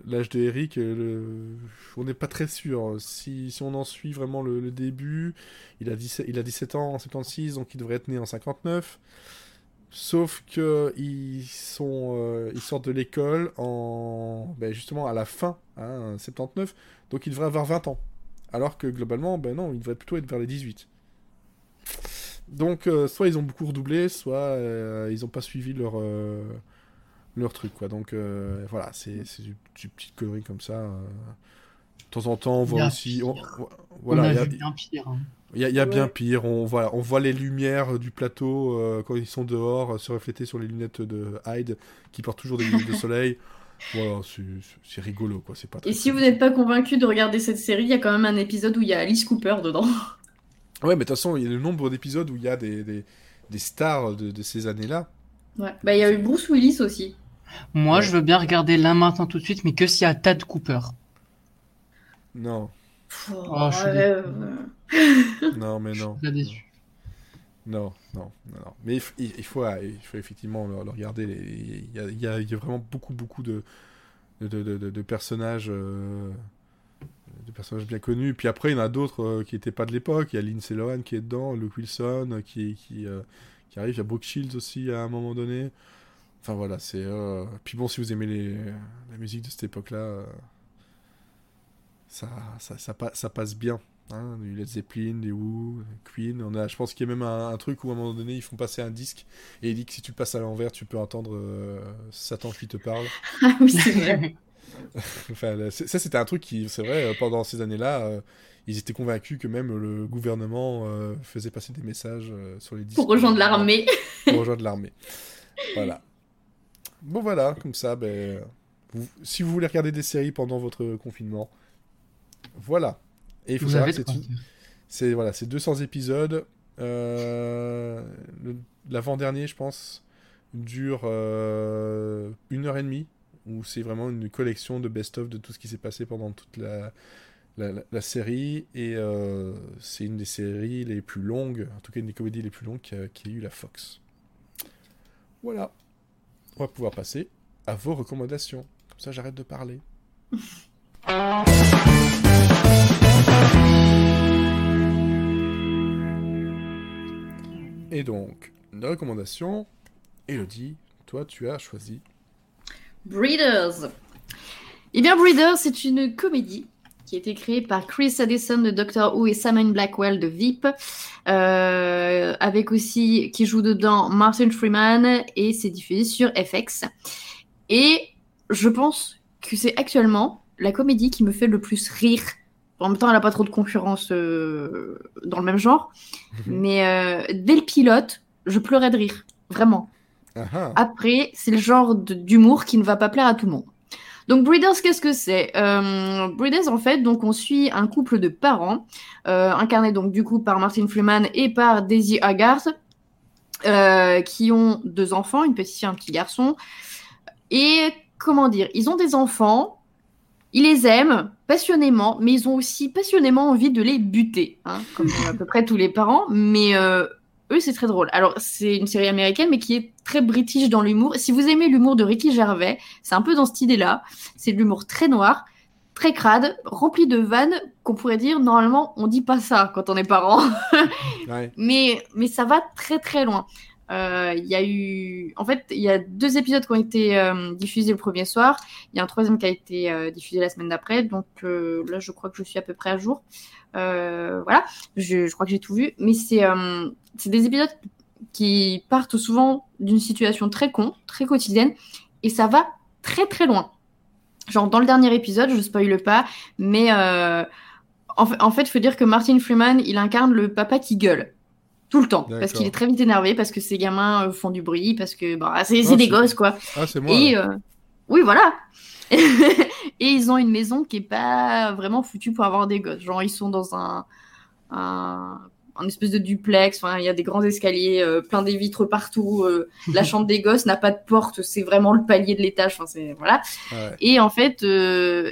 L'âge de Eric, euh, on n'est pas très sûr. Si, si on en suit vraiment le, début, il a, 17, il a 17 ans en 76, donc il devrait être né en 59. Sauf que euh, ils sortent de l'école en, ben, justement à la fin, hein, 79, donc il devrait avoir 20 ans. Alors que globalement, ben non, il devrait plutôt être vers les 18. Donc, soit ils ont beaucoup redoublé, soit ils n'ont pas suivi leur, leur truc, quoi. Donc, euh, voilà, c'est c'est du, du petites conneries comme ça. euh. De temps en temps, on voit aussi. on- voilà, on il y a bien pire. hein. il y a, il y a bien pire. On, voilà, on voit les lumières du plateau euh, quand ils sont dehors euh, se refléter sur les lunettes de Hyde qui portent toujours des lunettes de soleil. Voilà, c'est rigolo, quoi. C'est pas très Et si vous n'êtes pas convaincu de regarder cette série, il y a quand même un épisode où il y a Alice Cooper dedans. Ouais, mais de toute façon, il y a le nombre d'épisodes où il y a des, des, des stars de, de ces années-là. Ouais. Bah, il y a eu Bruce Willis aussi. Moi, Ouais. je veux bien regarder là maintenant tout de suite, mais que s'il y a Tad Cooper. Non, Oh, je suis non, mais non. Très déçu. Non, non, non, non. Mais il, f- il- il faut, il faut effectivement le, le regarder. Il y a, il y a- il y a vraiment beaucoup, beaucoup de, de, de, de- de personnages euh, des personnages bien connus. Puis après, il y en a d'autres euh, qui n'étaient pas de l'époque. Il y a Lindsay Lohan qui est dedans, Luke Wilson euh, qui, qui, euh, qui arrive. Il y a Brooke Shields aussi à un moment donné. Enfin voilà, c'est. euh, Puis bon, si vous aimez les... la musique de cette époque-là, euh, ça, ça, ça, pa- ça passe bien. Hein, du Led Zeppelin, des Who, Queen. On a, je pense qu'il y a même un, un truc où à un moment donné ils font passer un disque et il dit que si tu le passes à l'envers, tu peux entendre euh, Satan qui te parle. Ah oui, c'est vrai. Enfin, ça, c'était un truc qui, c'est vrai, pendant ces années-là, ils étaient convaincus que même le gouvernement euh, faisait passer des messages euh, sur les disques. Pour rejoindre l'armée. Pour rejoindre l'armée. Voilà. Bon, voilà, comme ça, ben, vous- si vous voulez regarder des séries pendant votre confinement, voilà. Et il faut Vous savoir que c'est une- voilà, c'est 200 épisodes. Euh, L'avant-dernier, je pense, dure euh, une heure et demie, où c'est vraiment une collection de best-of de tout ce qui s'est passé pendant toute la, la, la- la série. Et euh, c'est une des séries les plus longues, en tout cas une des comédies les plus longues qui a, qui a eu la Fox. Voilà. On va pouvoir passer à vos recommandations. Comme ça, j'arrête de parler. Et donc, une recommandation. Elodie, toi, tu as choisi. Breeders. Eh bien, Breeders, c'est une comédie qui a été créée par Chris Addison de Doctor Who et Simon Blackwell de VIP, euh, avec aussi qui joue dedans Martin Freeman et c'est diffusé sur FX. Et je pense que c'est actuellement la comédie qui me fait le plus rire. En même temps, elle n'a pas trop de concurrence euh, dans le même genre, mais euh, dès le pilote, je pleurais de rire, vraiment. Ah ah. Après, c'est le genre d'humour qui ne va pas plaire à tout le monde. Donc Breeders, qu'est-ce que c'est? Euh, Breeders, en fait, donc on suit un couple de parents, euh, incarné donc du coup par Martin Freeman et par Daisy Haggard, euh, qui ont deux enfants, une petite fille et un petit garçon. Et comment dire, ils ont des enfants, ils les aiment passionnément, mais ils ont aussi passionnément envie de les buter, hein, comme à peu près tous les parents. Mais euh, eux, c'est très drôle. Alors, c'est une série américaine, mais qui est très british dans l'humour. Si vous aimez l'humour de Ricky Gervais, c'est un peu dans cette idée-là. C'est de l'humour très noir, très crade, rempli de vannes qu'on pourrait dire, normalement, on dit pas ça quand on est parent. Ouais. mais, mais ça va très très loin. Euh, Il y a eu, en fait, il y a deux épisodes qui ont été euh, diffusés le premier soir. Il y a un troisième qui a été euh, diffusé la semaine d'après. Donc là, je crois que je suis à peu près à jour. Voilà, je, crois que j'ai tout vu. Mais c'est des épisodes qui partent souvent d'une situation très con, très quotidienne, et ça va très très loin. Genre dans le dernier épisode, je spoile pas, mais en, en fait, il faut dire que Martin Freeman, il incarne le papa qui gueule tout le temps, parce qu'il est très vite énervé, parce que ses gamins euh, font du bruit, parce que bah, c'est Ah, des gosses quoi. Ah, c'est moi. Et euh, oui, voilà. et ils ont une maison qui est pas vraiment foutue pour avoir des gosses. Genre, ils sont dans un, un, un espèce de duplex. Enfin, il y a des grands escaliers, euh, plein des vitres partout. euh, la chambre des gosses n'a pas de porte. C'est vraiment le palier de l'étage. Enfin, c'est voilà. Ouais. Et en fait, euh,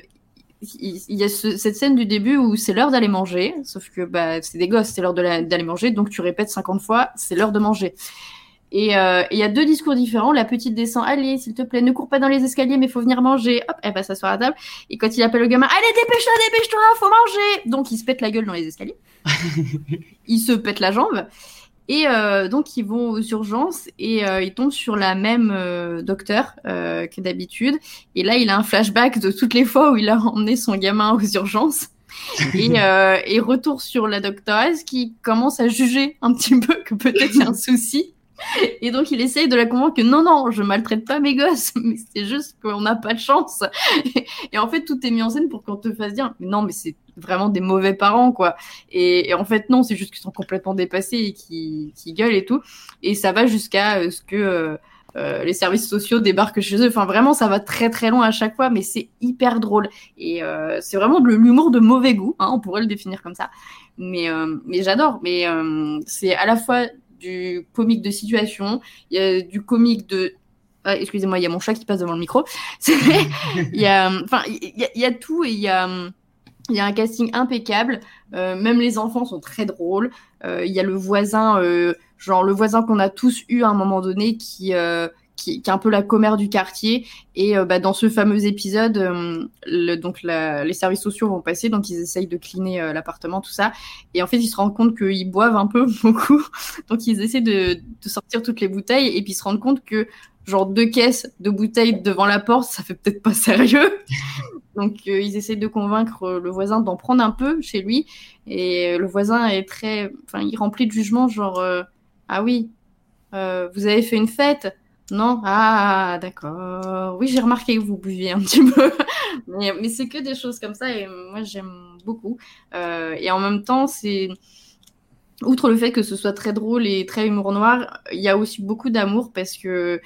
il y a ce- cette scène du début où c'est l'heure d'aller manger, sauf que bah, c'est des gosses, c'est l'heure d'aller manger, donc tu répètes 50 fois, c'est l'heure de manger. Et euh, et il y a deux discours différents. La petite descend, allez, s'il te plaît, ne cours pas dans les escaliers, mais faut venir manger. Hop, elle va s'asseoir à table. Et quand il appelle le gamin, allez, dépêche-toi, dépêche-toi, faut manger. Donc il se pète la gueule dans les escaliers. il se pète la jambe. Et euh, donc ils vont aux urgences et euh, ils tombent sur la même euh, docteur euh, que d'habitude. Et là, il a un flashback de toutes les fois où il a emmené son gamin aux urgences. et, euh, et retour sur la doctoresse qui commence à juger un petit peu que peut-être il y a un souci. Et donc il essaye de la convaincre que non, non, je maltraite pas mes gosses, mais c'est juste qu'on n'a pas de chance. Et en fait, tout est mis en scène pour qu'on te fasse dire, non, mais c'est vraiment des mauvais parents, quoi. Et, et en fait, non, c'est juste qu'ils sont complètement dépassés et qui qui gueulent et tout. Et ça va jusqu'à euh, ce que euh, euh, les services sociaux débarquent chez eux. Enfin, vraiment, ça va très très loin à chaque fois, mais c'est hyper drôle. Et euh, c'est vraiment de l'humour de mauvais goût, hein, on pourrait le définir comme ça. Mais, euh, mais j'adore. Mais euh, c'est à la fois du comique de situation, il y a du comique de... Ah, Excusez-moi, il y a mon chat qui passe devant le micro. Il y a, enfin, y, a- il y a tout et il y a, il y a un casting impeccable. Euh, même les enfants sont très drôles. Euh, Il y a le voisin, euh, genre le voisin qu'on a tous eu à un moment donné qui, euh, qui, qui est un peu la commère du quartier. Et euh, bah, dans ce fameux épisode, euh, le, donc la- les services sociaux vont passer, donc ils essayent de cleaner l'appartement, tout ça. Et en fait, ils se rendent compte qu'ils boivent un peu beaucoup, donc ils essaient de, de sortir toutes les bouteilles, et puis ils se rendent compte que genre deux caisses de bouteilles devant la porte, ça fait peut-être pas sérieux. Donc euh, ils essaient de convaincre euh, le voisin d'en prendre un peu chez lui, et euh, le voisin est très, enfin, il remplit de jugement, genre ah oui, vous avez fait une fête? Non? Ah, d'accord. Oui, j'ai remarqué que vous buviez un petit peu. mais mais c'est que des choses comme ça et moi, j'aime beaucoup. Et en même temps, c'est. Outre le fait que ce soit très drôle et très humour noir, il y a aussi beaucoup d'amour parce que.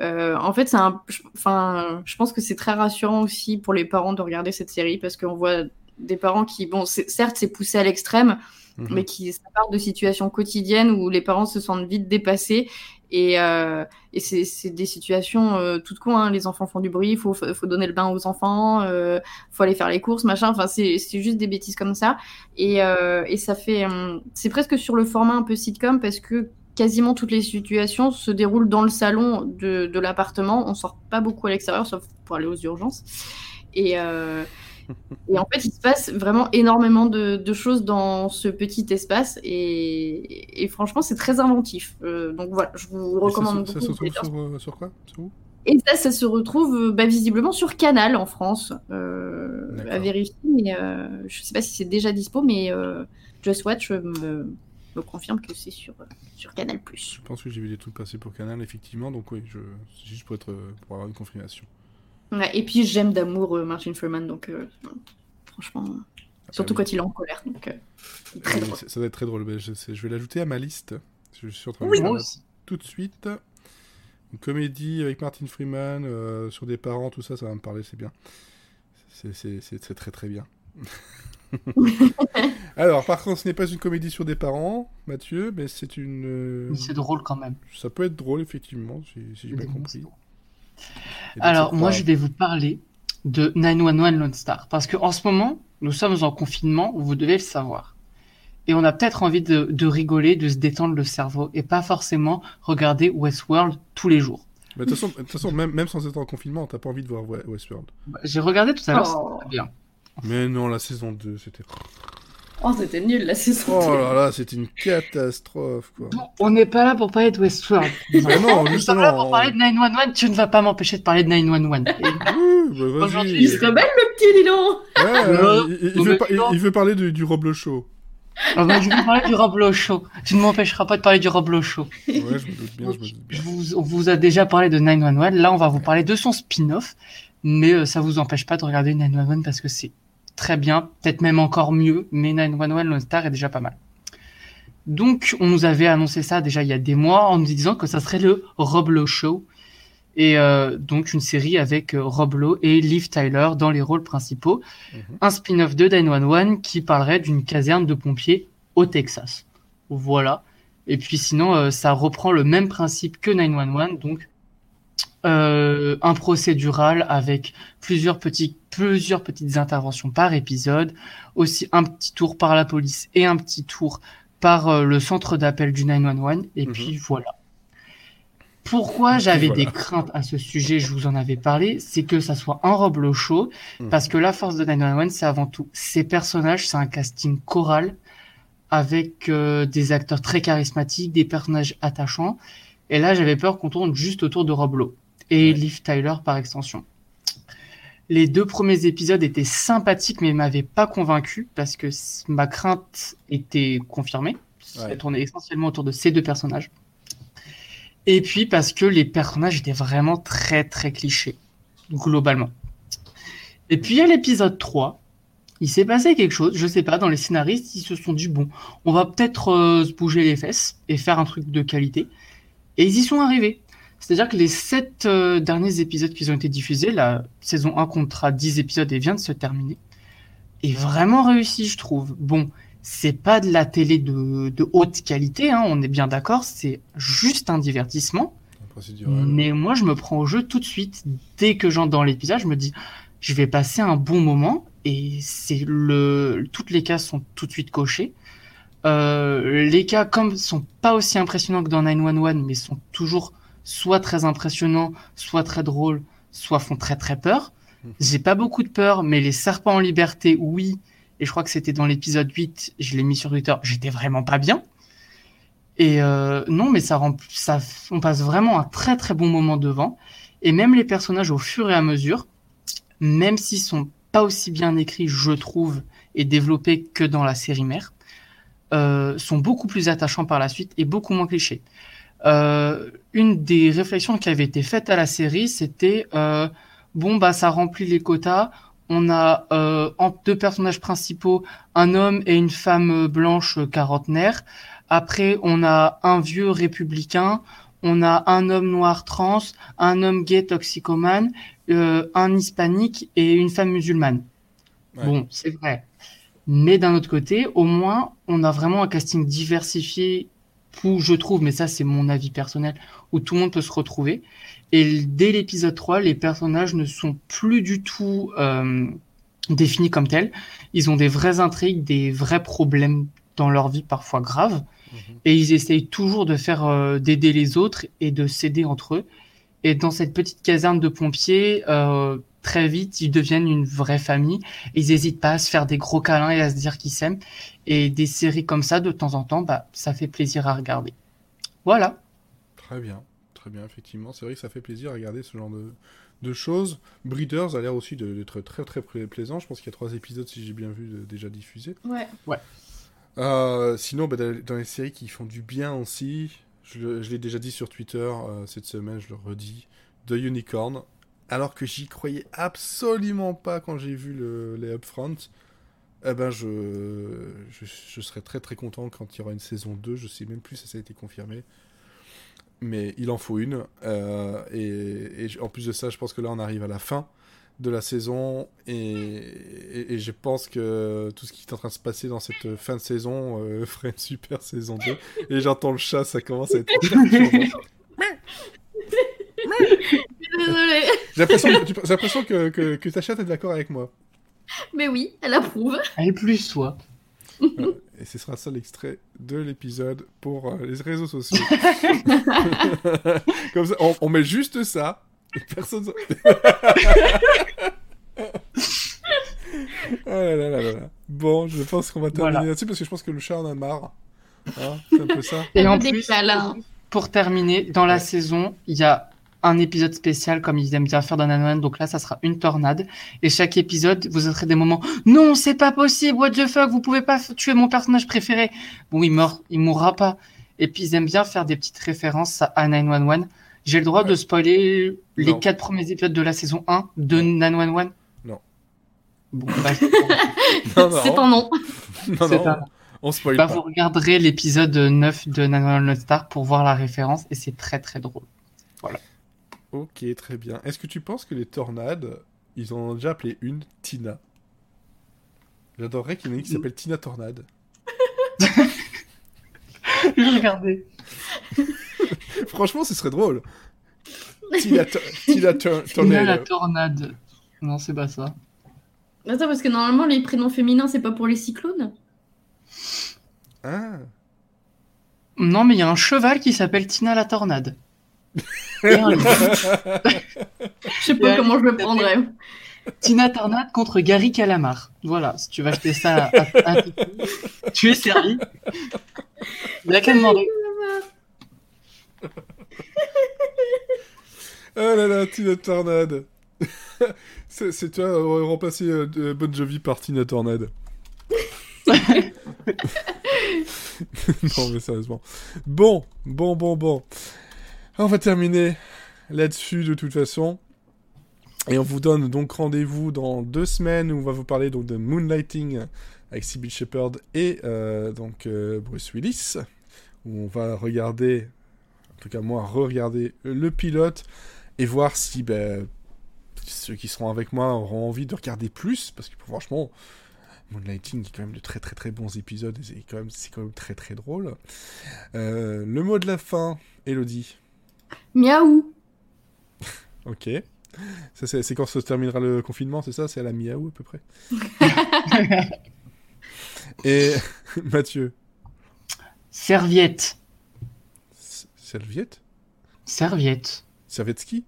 Euh, en fait, c'est un. Enfin, je pense que c'est très rassurant aussi pour les parents de regarder cette série parce qu'on voit des parents qui, bon, certes, c'est poussé à l'extrême, Mhm. mais qui ça part de situations quotidiennes où les parents se sentent vite dépassés et, euh, et c'est des situations euh, toutes con hein. les enfants font du bruit il faut, faut donner le bain aux enfants euh, faut aller faire les courses machin enfin c'est juste des bêtises comme ça et, euh, et ça fait hum, c'est presque sur le format un peu sitcom parce que quasiment toutes les situations se déroulent dans le salon de, de l'appartement on sort pas beaucoup à l'extérieur sauf pour aller aux urgences et euh, et en fait, il se passe vraiment énormément de, de choses dans ce petit espace et, et franchement, c'est très inventif. Euh, donc voilà, je vous ça, recommande ça, beaucoup. se retrouve sur, euh, sur quoi? Sur Et ça, ça se retrouve bah, visiblement sur Canal en France. Euh, à vérifier, mais je sais pas si c'est déjà dispo, mais Just Watch me, me confirme que c'est sur, sur Canal+. Je pense que j'ai vu des trucs passer pour Canal, effectivement, donc oui, je... c'est juste pour, être, euh, pour avoir une confirmation. Ouais, et puis j'aime d'amour euh, Martin Freeman, donc euh, franchement, surtout Ah, oui. quand il est en colère. Donc, euh, très Oui, drôle. ça ça va être très drôle. Ben, je, vais l'ajouter à ma liste. Je suis en train de Oui, tout de suite. Une comédie avec Martin Freeman euh, sur des parents, tout ça, ça va me parler, c'est bien. C'est très très bien. Alors, par contre, ce n'est pas une comédie sur des parents, Mathieu, mais c'est une. euh, Mais c'est drôle quand même. Ça peut être drôle, effectivement, si, si j'ai bien compris. donc, Alors, moi, je vais vous parler de 911 Lone Star. Parce qu'en ce moment, nous sommes en confinement, vous devez le savoir. Et on a peut-être envie de, de rigoler, de se détendre le cerveau, et pas forcément regarder Westworld tous les jours. Mais de toute façon, de toute façon, même, même sans être en confinement, t'as pas envie de voir We- Westworld. Bah, J'ai regardé tout à l'heure, Oh. bien. Mais non, la saison 2, c'était. Oh, c'était nul la saison. Oh là là, c'était une catastrophe, quoi. Bon, on n'est pas là pour parler de Westworld. Mais non, Nous sommes là pour parler de 911, tu ne vas pas m'empêcher de parler de 911. Et- Oui, bah Aujourd'hui, Il se rebelle le petit Lilon Ouais, il, il- il non, veut par- il- veut parler du, du Roble Show. Alors, moi, je vais parler du Roblo Show. Tu ne m'empêcheras pas de parler du Roblo Show. Ouais, je me doute bien, je me doute bien. Je vous, on vous a déjà parlé de 911. Là, on va vous parler de son spin-off. Mais euh, ça vous empêche pas de regarder 911 parce que c'est très bien, peut-être même encore mieux. Mais 911 Lone Star est déjà pas mal. Donc, on nous avait annoncé ça déjà il y a des mois en nous disant que ça serait le Roblo Show. Et euh, donc, une série avec euh, Rob Lowe et Liv Tyler dans les rôles principaux. Mhm. Un spin-off de 911 qui parlerait d'une caserne de pompiers au Texas. Voilà. Et puis sinon, euh, ça reprend le même principe que 911, donc euh, un procédural avec plusieurs, petits, plusieurs petites interventions par épisode, aussi un petit tour par la police et un petit tour par euh, le centre d'appel du 911, et Mhm. puis voilà. Pourquoi j'avais voilà. des craintes à ce sujet, je vous en avais parlé, c'est que ça soit un Rob show, Mhm. parce que la force de 911, c'est avant tout ses personnages, c'est un casting choral avec euh, des acteurs très charismatiques, des personnages attachants. Et là, j'avais peur qu'on tourne juste autour de Rob Lowe et Ouais. Liv Tyler par extension. Les deux premiers épisodes étaient sympathiques, mais m'avaient pas convaincu parce que ma crainte était confirmée. Ça Ouais. tournait essentiellement autour de ces deux personnages. Et puis parce que les personnages étaient vraiment très très clichés, globalement. Et puis à l'épisode 3, il s'est passé quelque chose, je sais pas, dans les scénaristes, ils se sont dit, bon, on va peut-être euh, se bouger les fesses et faire un truc de qualité. Et ils y sont arrivés. C'est-à-dire que les sept euh, derniers épisodes qui ont été diffusés, la saison 1 comptera 10 épisodes et vient de se terminer, est vraiment réussi, je trouve. Bon, c'est pas de la télé de, de haute qualité, hein, on est bien d'accord, c'est juste un divertissement. Mais moi, je me prends au jeu tout de suite. Dès que j'entre dans l'épisode, je me dis, je vais passer un bon moment. Et c'est le, toutes les cases sont tout de suite cochées. Euh, les cas, comme sont pas aussi impressionnants que dans 911, mais sont toujours soit très impressionnants, soit très drôles, soit font très très peur. Mhm. J'ai pas beaucoup de peur, mais les serpents en liberté, oui. Et je crois que c'était dans l'épisode 8, je l'ai mis sur Twitter, j'étais vraiment pas bien. Et euh, non, mais ça rend, ça, on passe vraiment un très très bon moment devant. Et même les personnages, au fur et à mesure, même s'ils sont pas aussi bien écrits, je trouve, et développés que dans la série mère, euh, sont beaucoup plus attachants par la suite et beaucoup moins clichés. Euh, une des réflexions qui avait été faite à la série, c'était euh, bon bah ça remplit les quotas. On a euh, en deux personnages principaux, un homme et une femme blanche quarantenaire. Après, on a un vieux républicain, on a un homme noir trans, un homme gay toxicomane, euh, un hispanique et une femme musulmane. Ouais. Bon, c'est vrai. Mais d'un autre côté, au moins, on a vraiment un casting diversifié où je trouve, mais ça c'est mon avis personnel, où tout le monde peut se retrouver. Et dès l'épisode 3, les personnages ne sont plus du tout euh, définis comme tels. Ils ont des vraies intrigues, des vrais problèmes dans leur vie, parfois graves. Mhm. Et ils essayent toujours de faire euh, d'aider les autres et de s'aider entre eux. Et dans cette petite caserne de pompiers, euh, très vite, ils deviennent une vraie famille. Ils n'hésitent pas à se faire des gros câlins et à se dire qu'ils s'aiment. Et des séries comme ça, de temps en temps, bah, ça fait plaisir à regarder. Voilà. Très bien, très bien, effectivement. C'est vrai que ça fait plaisir à regarder ce genre de, de choses. Breeders a l'air aussi d'être très très pla- plaisant. Je pense qu'il y a trois épisodes, si j'ai bien vu, de- déjà diffusés. Ouais. Euh, sinon, bah, dans les séries qui font du bien aussi, je, l'ai déjà dit sur Twitter euh, cette semaine, je le redis, The Unicorn. Alors que j'y croyais absolument pas quand j'ai vu le, les Upfront, eh ben je, je, très très content quand il y aura une saison 2. Je sais même plus si ça a été confirmé. Mais il en faut une. euh, et, en plus de ça, je pense que là on arrive à la fin de la saison et, et- et je pense que tout ce qui est en train de se passer dans cette fin de saison euh, ferait une super saison 2 et j'entends le chat ça commence à être j'ai l'impression que, tu- j'ai l'impression que, que, que ta chatte est d'accord avec moi. Mais oui, elle approuve. Elle plus, toi. et ce sera ça l'extrait de l'épisode pour euh, les réseaux sociaux. Comme ça on, on met juste ça personne Oh là là là là là. Bon, je pense qu'on va terminer Voilà. là-dessus parce que je pense que le chat en a marre. Hein, c'est un peu ça. Et en plus, pour terminer, dans la Ouais. saison, il y a un épisode spécial comme ils aiment bien faire dans Nanoman. Donc là, ça sera une tornade. Et chaque épisode, vous aurez des moments. Non, c'est pas possible. What the fuck? Vous pouvez pas tuer mon personnage préféré. Bon, il meurt, il mourra pas. Et puis ils aiment bien faire des petites références à 911. J'ai le droit de spoiler les Non. quatre premiers épisodes de la saison 1 de 911 Non. Bon, bah, Non, non, C'est un nom. non, c'est non, pas- on spoil bah, pas. vous regarderez l'épisode 9 de 911 Star pour voir la référence et c'est très très drôle. Ok, très bien. Est-ce que tu penses que les tornades, ils en ont déjà appelé une Tina? J'adorerais qu'il y en ait une qui s'appelle Tina Tornade. Regardez. Franchement, ce serait drôle. Tina, la Tornado. tornade. Non, c'est pas ça. Attends, parce que normalement, les prénoms féminins, c'est pas pour les cyclones? Ah. Non, mais il y a un cheval qui s'appelle Tina la tornade. Et un lion. Je sais pas comment je le prendrais. Tina Tornade contre Gary Calamar. Voilà, si tu vas acheter ça à, tu es servi. Il a qu'à demander. Oh là là, Tina Tornade. c'est, toi, remplacer euh, Bon Jovi par Tina Tornade. non, mais sérieusement. Bon, bon, bon, bon. On va terminer là-dessus de toute façon. Et on vous donne donc rendez-vous dans deux semaines où on va vous parler donc de Moonlighting avec Sybil Shepherd et euh, donc euh, Bruce Willis. Où on va regarder, tout cas moi, re-regarder le pilote et voir si ben, ceux qui seront avec moi auront envie de regarder plus. Parce que franchement, Moonlighting est quand même de très très très bons épisodes et c'est quand même, c'est quand même très très drôle. Euh, le mot de la fin, Elodie. Miaou. Ok. Ça, c'est, c'est quand se terminera le confinement, c'est ça? C'est à la miaou à peu près? Et Mathieu, Serviette. S- serviette? Serviette. Servetski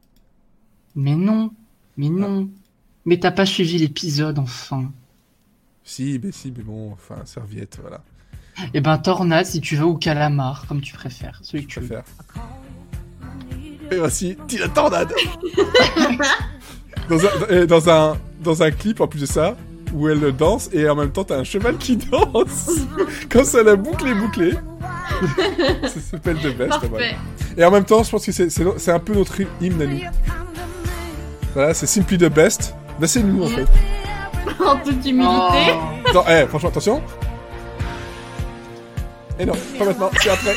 Mais non, mais non. Mais t'as pas suivi l'épisode, enfin. Si, mais si, mais bon, enfin, serviette, voilà. Eh ben, tornade si tu veux, ou calamar, comme tu préfères. Celui que Je tu veux. préfère. Et voici Tina Tornade dans, un, dans, un, dans un clip en plus de ça, où elle danse et en même temps t'as un cheval qui danse. Comme ça, la boucle est bouclée. ça s'appelle The Best. Et en même temps, je pense que c'est- un peu notre hymne à nous. Voilà, c'est Simply the Best. Bah, c'est nous en fait. En toute humilité. Oh. Attends, eh, franchement, attention. Et non, pas maintenant, c'est après.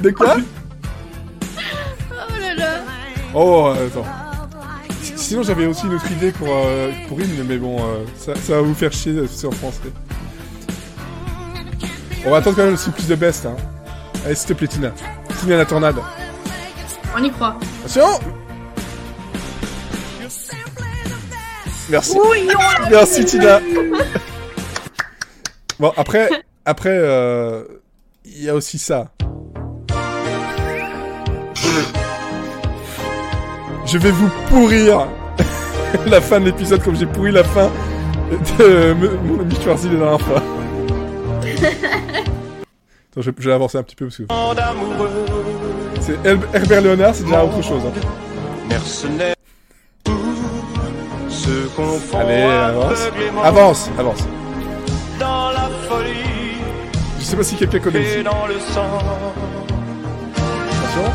De quoi Oh là là. Oh, attends. Sinon, j'avais aussi une autre idée pour, euh, pour hymne, mais bon, euh, ça, ça va vous faire chier si c'est en français. On va attendre quand même le plus de best, hein. Allez, s'il te plaît, Tina. Tina la tornade. On y croit. Attention Merci. Merci, Tina. Bon, après, après, euh, il y a aussi ça. Je vais vous pourrir la fin de l'épisode comme j'ai pourri la fin de mon ami Schwarzy la dernière fois. Attends, je, je vais avancer un petit peu parce que c'est Her- Herbert Léonard, c'est déjà autre chose. hein. mercenaires, se confondent Allez, avance. Avance, avance. dans la folie Je sais pas si quelqu'un connaît et ici. dans le sang. Attention.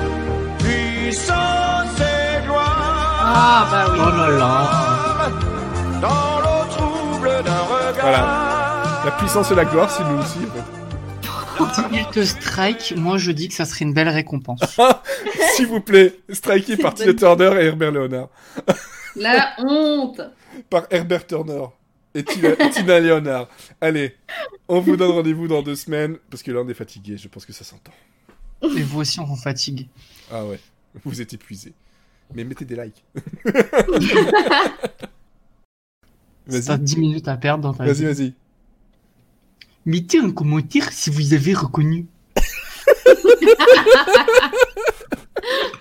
Ah bah oui. Oh là là. dans l'eau trouble d'un regard. Voilà. La puissance et la gloire, c'est nous aussi. En fait. Il te strike, moi je dis que ça serait une belle récompense. S'il vous plaît, striké par Tina Turner et Herbert Léonard. La honte. Par Herbert Turner et Tina, Tina Léonard. Allez, on vous donne rendez-vous dans deux semaines, parce que là on est fatigué, je pense que ça s'entend. Et vous aussi on vous fatigue. Ah ouais, vous êtes épuisés mais mettez des likes. vas-y. 10 minutes à perdre dans ta Vas-y, vas-y. Mettez un commentaire si vous avez reconnu.